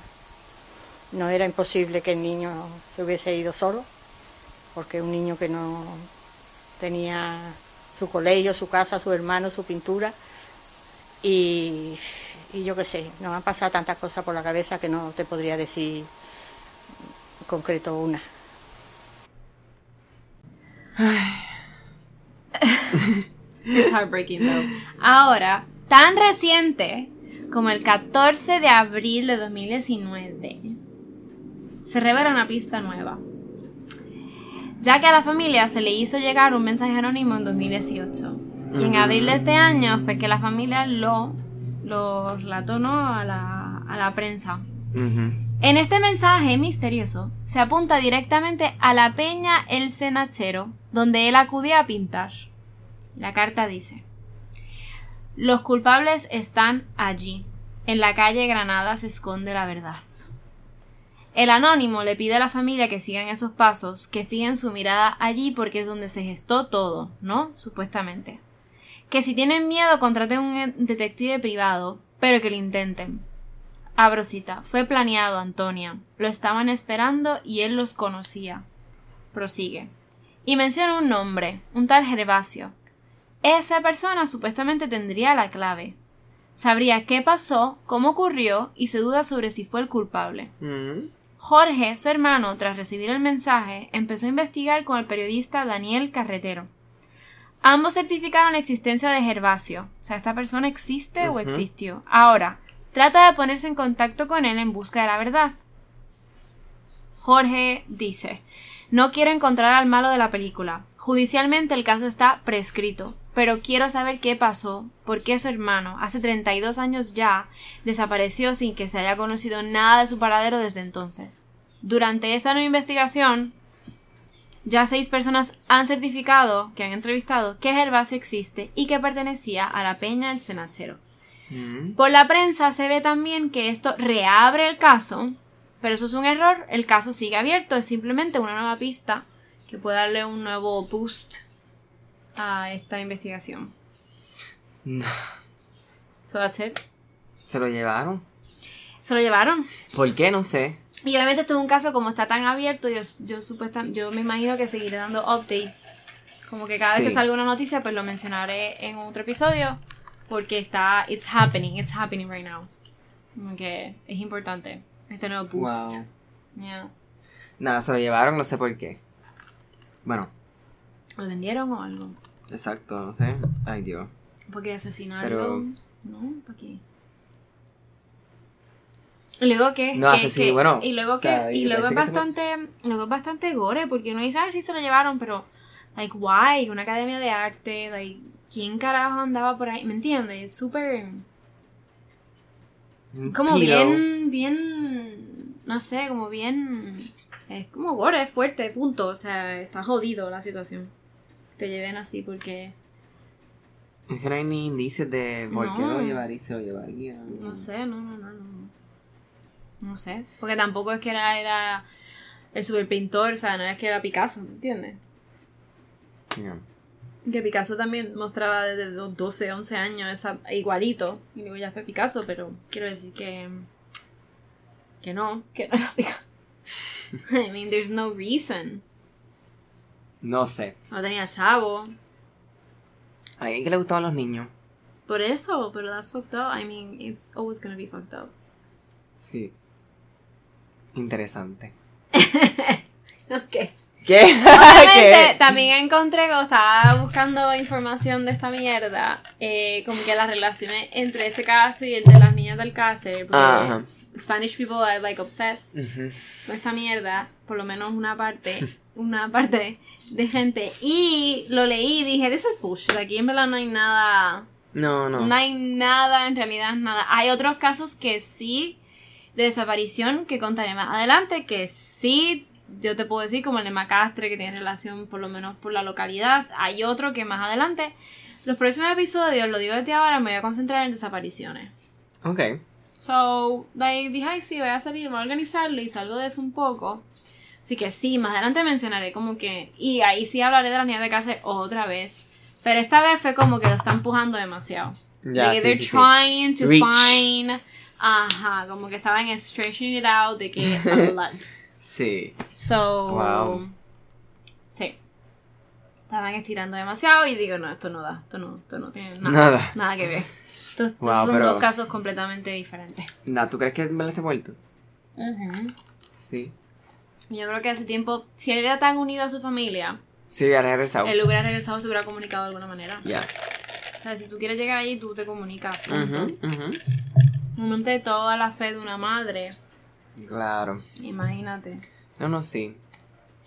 no era imposible que el niño se hubiese ido solo, porque un niño que no tenía su colegio, su casa, su hermano, su pintura, y, yo qué sé, nos han pasado tantas cosas por la cabeza que no te podría decir en concreto una. It's heartbreaking. Ahora, tan reciente como el 14 de abril de 2019, se revela una pista nueva. Ya que a la familia se le hizo llegar un mensaje anónimo en 2018. Y en abril de este año fue que la familia lo, lo relató a, la, a la prensa. En este mensaje misterioso se apunta directamente a la peña El Cenachero, donde él acudía a pintar. La carta dice, los culpables están allí. En la calle Granada se esconde la verdad. El anónimo le pide a la familia que sigan esos pasos, que fijen su mirada allí porque es donde se gestó todo, ¿no? Supuestamente. Que si tienen miedo contraten un detective privado, pero que lo intenten. Abrosita, fue planeado, Antonia. Lo estaban esperando y él los conocía. Prosigue. Y menciona un nombre, un tal Gervasio, esa persona supuestamente tendría la clave. Sabría qué pasó, cómo ocurrió y se duda sobre si fue el culpable. Mm. Jorge, su hermano, tras recibir el mensaje, empezó a investigar con el periodista Daniel Carretero. Ambos certificaron la existencia de Gervasio. O sea, ¿esta persona existe o existió? Ahora, trata de ponerse en contacto con él en busca de la verdad. Jorge dice, no quiero encontrar al malo de la película. Judicialmente el caso está prescrito pero quiero saber qué pasó, por qué su hermano, hace 32 años ya, desapareció sin que se haya conocido nada de su paradero desde entonces. Durante esta nueva investigación, ya seis personas han certificado, que han entrevistado, que Gervasio existe y que pertenecía a la Peña del Senachero. Mm. Por la prensa se ve también que esto reabre el caso, pero eso es un error, el caso sigue abierto, es simplemente una nueva pista que puede darle un nuevo boost a esta investigación. No. So that's it. ¿Se lo llevaron? Se lo llevaron. ¿Por qué? No sé. Y obviamente esto es un caso como está tan abierto, yo, yo, yo me imagino que seguiré dando updates. Como que cada vez que salga una noticia, pues lo mencionaré en otro episodio. Porque está, it's happening, it's happening right now. Como que es importante. Este nuevo boost. Wow. Nada, se lo llevaron, no sé por qué. Bueno. ¿Lo vendieron o algo? Exacto, no sé. Ay, Dios. Porque asesinarlo. Pero... No, ¿para qué? Y luego que, no, que, bueno, y luego que y luego es bastante luego es bastante gore porque uno dice si se lo llevaron pero like why una academia de arte like quién carajo andaba por ahí me entiendes es súper como bien bien no sé como bien es como gore es fuerte punto o sea está jodido la situación te lleven así porque... Es que no hay ni indicios de por qué lo llevaría se lo llevaría. No sé, no, no, no, no. No sé. Porque tampoco es que era, era el super pintor, o sea, no es que era Picasso, ¿me entiendes? Que Picasso también mostraba desde los 12, 11 años esa, igualito. Y digo, ya fue Picasso, pero quiero decir que. que no, que no era Picasso. I mean, there's no reason. No sé. No tenía chavo. ¿A alguien que le gustaban los niños? Por eso, pero that's fucked up. I mean, it's always gonna be fucked up. Sí. Interesante. ok. ¿Qué? Obviamente, ¿Qué? también encontré cuando estaba buscando información de esta mierda, eh, como que las relaciones entre este caso y el de las niñas del cáncer, porque Ajá. Spanish people are like obsessed Ujú. con esta mierda, por lo menos una parte, una parte de gente, y lo leí y dije, this is bullshit, aquí en verdad no hay nada, No, no. no hay nada, en realidad nada. Hay otros casos que sí, de desaparición, que contaré más adelante, que sí, yo te puedo decir, como el de Macastre, que tiene relación por lo menos por la localidad. Hay otro que más adelante. Los próximos episodios, lo digo desde ahora, me voy a concentrar en desapariciones. Ok. So, like, dije, ay, sí, voy a salir, voy a organizarlo y salgo de eso un poco. Así que sí, más adelante mencionaré como que. Y ahí sí hablaré de las niñas de casa otra vez. Pero esta vez fue como que lo está empujando demasiado. Ya, Like, sí, they're sí, sí. trying to Reach. find. Ajá, como que estaban stretching it out de que a lot. Sí. So. Wow. Sí. Estaban estirando demasiado y digo, no, esto no da. Esto no, esto no tiene nada, Nada. nada que ver. Estos, estos Wow, son pero- dos casos completamente diferentes. Nah, ¿tú crees que me esté muerto? Ujú. Sí. Yo creo que hace tiempo, si él era tan unido a su familia, Sí, había regresado. él hubiera regresado, se hubiera comunicado de alguna manera. Ya. O sea, si tú quieres llegar allí, tú te comunicas. Ujú, ujú. Realmente toda la fe de una madre, Claro. imagínate. No, no, sí.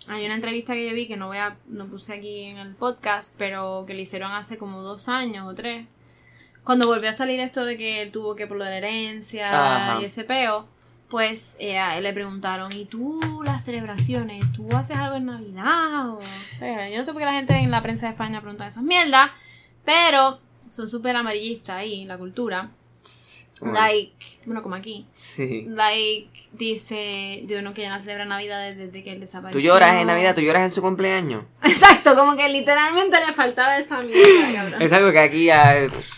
Hay una entrevista que yo vi que no voy a, no puse aquí en el podcast, pero que le hicieron hace como dos años o tres. Cuando volvió a salir esto de que él tuvo que por la herencia Ajá. y ese peo, pues eh, le preguntaron, ¿y tú las celebraciones? ¿Tú haces algo en Navidad? O, o sea, yo no sé por qué la gente en la prensa de España pregunta esas mierdas, pero son súper amarillistas ahí, la cultura. Bueno, Like, bueno, como aquí. Sí. Like, dice, yo no que ya no celebra Navidad desde que él desapareció. Tú lloras en Navidad, tú lloras en su cumpleaños. Exacto, como que literalmente le faltaba esa mierda, cabrón. Es algo que aquí ya,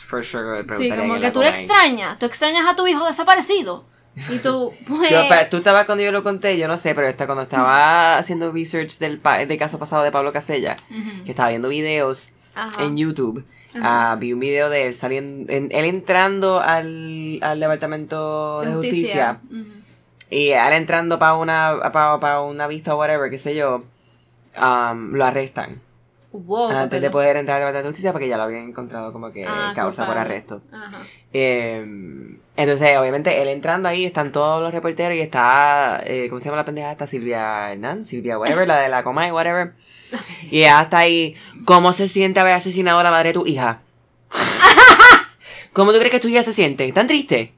for sure, Sí, como que tú le extrañas, tú extrañas a tu hijo desaparecido. Y tú, pues... Yo, tú estabas cuando yo lo conté, yo no sé, pero esta, cuando estaba haciendo research del, pa- del caso pasado de Pablo Casella, que estaba viendo videos Ajá. en YouTube, ah, vi un video de él saliendo, en- él entrando al, al departamento de justicia, y él entrando para una, para una vista o whatever, qué sé yo, um, lo arrestan. Wow, antes de poder entrar al departamento de justicia porque ya lo habían encontrado como que Ah, causa por arresto. Ajá. Eh, entonces, obviamente, él entrando ahí, están todos los reporteros y está, eh, ¿cómo se llama la pendeja? Está Silvia Hernán, Silvia whatever, la de la coma y whatever. Y ella está ahí, ¿cómo se siente haber asesinado a la madre de tu hija? ¿Cómo tú crees que tu hija se siente? ¿Tan triste?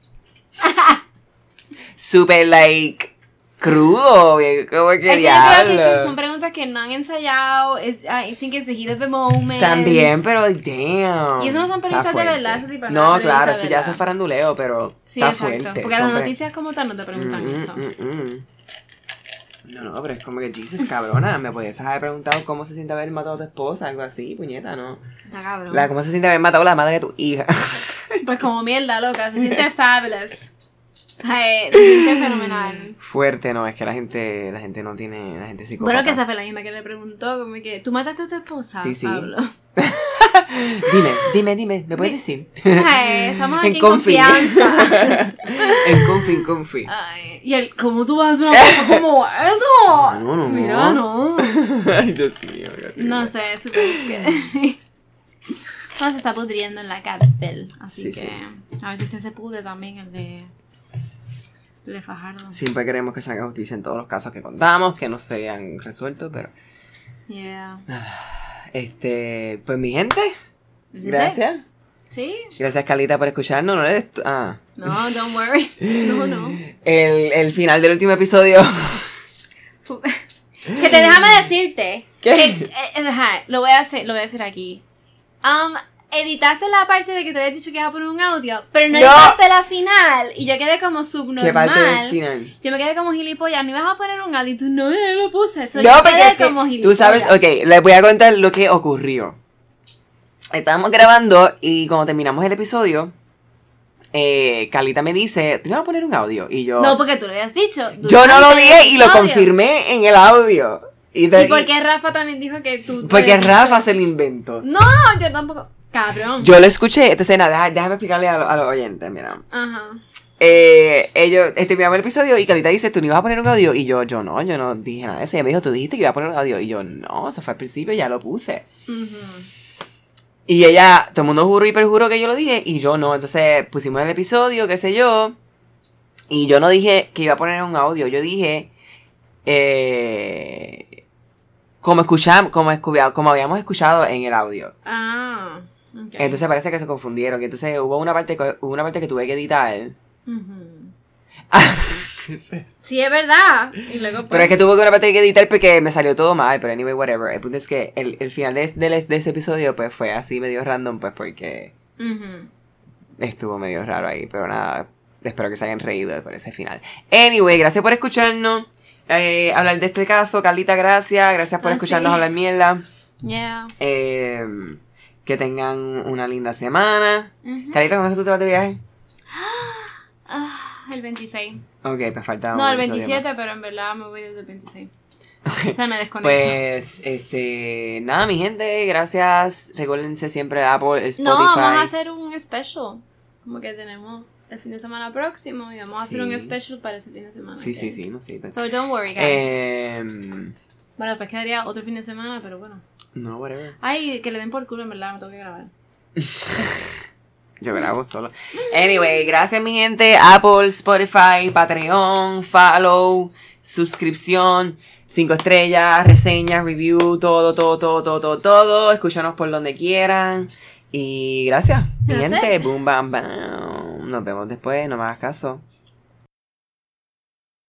Super, like, crudo, como que Es que yo creo diablo. que- que son preguntas que no han ensayado. Es, I think it's the heat of the moment. También, pero damn. Y eso no son periodistas de verdad, ese tipo no claro, de sí, ya eso es faranduleo, pero Sí, está exacto. fuerte. Porque las noticias como tal no te preguntan Mm, mm, eso. mm, mm. No, no, pero es como que Jesus, cabrona, me podías haber preguntado cómo se siente haber matado a tu esposa, algo así, puñeta, ¿no? Está cabrón. La, ¿Cómo se siente haber matado a la madre de tu hija? Pues como mierda, loca. Se siente fabulous. Fenomenal. Fuerte, no, es que la gente, la gente no tiene, la gente psicópata. Bueno, que esa fue la misma que le preguntó, como que, ¿tú mataste a tu esposa, Sí, sí. Pablo? Dime, dime, dime, ¿me puedes decir? Ay, estamos aquí en, confi. confianza. en confi, en confi. Ay, y él, ¿cómo tú vas a hacer una cosa como eso? No, no, Mira, no. no. Ay, Dios mío. No sé, es que... No se está pudriendo en la cárcel. Así Sí, que a ver si este se pudre también, el de... El de Fajardo. Siempre queremos que se haga justicia en todos los casos que contamos, que no se hayan resuelto, pero Yeah. este, pues mi gente, gracias. ¿Sí? Gracias Carlita por escucharnos, no le ah. No, don't worry. No, no. El, el final del último episodio. Que te déjame decirte. ¿Qué? Que, eh, eh, lo voy a hacer, lo voy a decir aquí. Um, editaste la parte de que te habías dicho que ibas a poner un audio, pero no, No. editaste la final. Y yo quedé como subnormal. ¿Qué parte del final? Yo me quedé como gilipollas. No ibas a poner un audio y tú no, no lo puse. Eso No, yo quedé es que como tú gilipollas. sabes, ok, les voy a contar lo que ocurrió. estábamos grabando y cuando terminamos el episodio, eh, Carlita me dice, ¿tú no vas a poner un audio? Y yo... No, porque tú lo habías dicho. Yo no lo dije y lo confirmé en el audio. Y, de- ¿Y por qué Rafa también dijo que tú... tú Porque Rafa dicho? se lo inventó. No, yo tampoco. Cabrón. Yo lo escuché, entonces nada, deja- déjame explicarle a, lo- a los oyentes, mira. Ajá. Eh, ellos, este, miramos el episodio y Carlita dice, ¿tú no ibas a poner un audio? Y yo, yo no, yo no dije nada de eso. Ella me dijo, tú dijiste que iba a poner un audio. Y yo, no, eso fue al principio, ya lo puse. Ujú. Y ella, todo el mundo juró y perjuró que yo lo dije y yo no. Entonces pusimos el episodio, qué sé yo. Y yo no dije que iba a poner un audio. Yo dije, eh, como escuchamos, como, escu- como habíamos escuchado en el audio. Ah. Entonces parece que se confundieron. Y entonces hubo una parte, que- hubo una parte que tuve que editar. Sí, es verdad. Y luego pues, Pero es que tuve una parte que editar porque me salió todo mal, pero anyway, whatever. El punto es que el, el final de, de- de ese episodio pues fue así medio random, pues porque estuvo medio raro ahí, pero nada, espero que se hayan reído por ese final. Anyway, gracias por escucharnos, eh, hablar de este caso, Carlita, gracias, gracias por Ah, escucharnos sí. hablar mierda. Yeah. Eh, que tengan una linda semana. Ujú. Carlita, ¿cuándo es que tú te vas de viaje? Ah, el 26. Ok, me falta No, un el episodio más. 27, pero en verdad me voy desde el 26. O sea, me desconecto. Pues, este, nada, mi gente, gracias. Recuérdense siempre Apple, Spotify. no, vamos a hacer un special. Como que tenemos el fin de semana próximo y vamos a hacer Sí. un special para ese fin de semana. Sí, sí, sí, no sé. So don't worry, guys. Em, Bueno, pues quedaría otro fin de semana, pero bueno. no, whatever. Ay, que le den por culo, en verdad, no tengo que grabar. Yo grabo solo. Anyway, gracias mi gente. Apple, Spotify, Patreon, follow, suscripción, cinco estrellas, reseñas, review, todo, todo, todo, todo, todo, todo. Escúchanos por donde quieran. Y gracias, mi gente. Boom, bam, bam. Nos vemos después, no me hagas caso.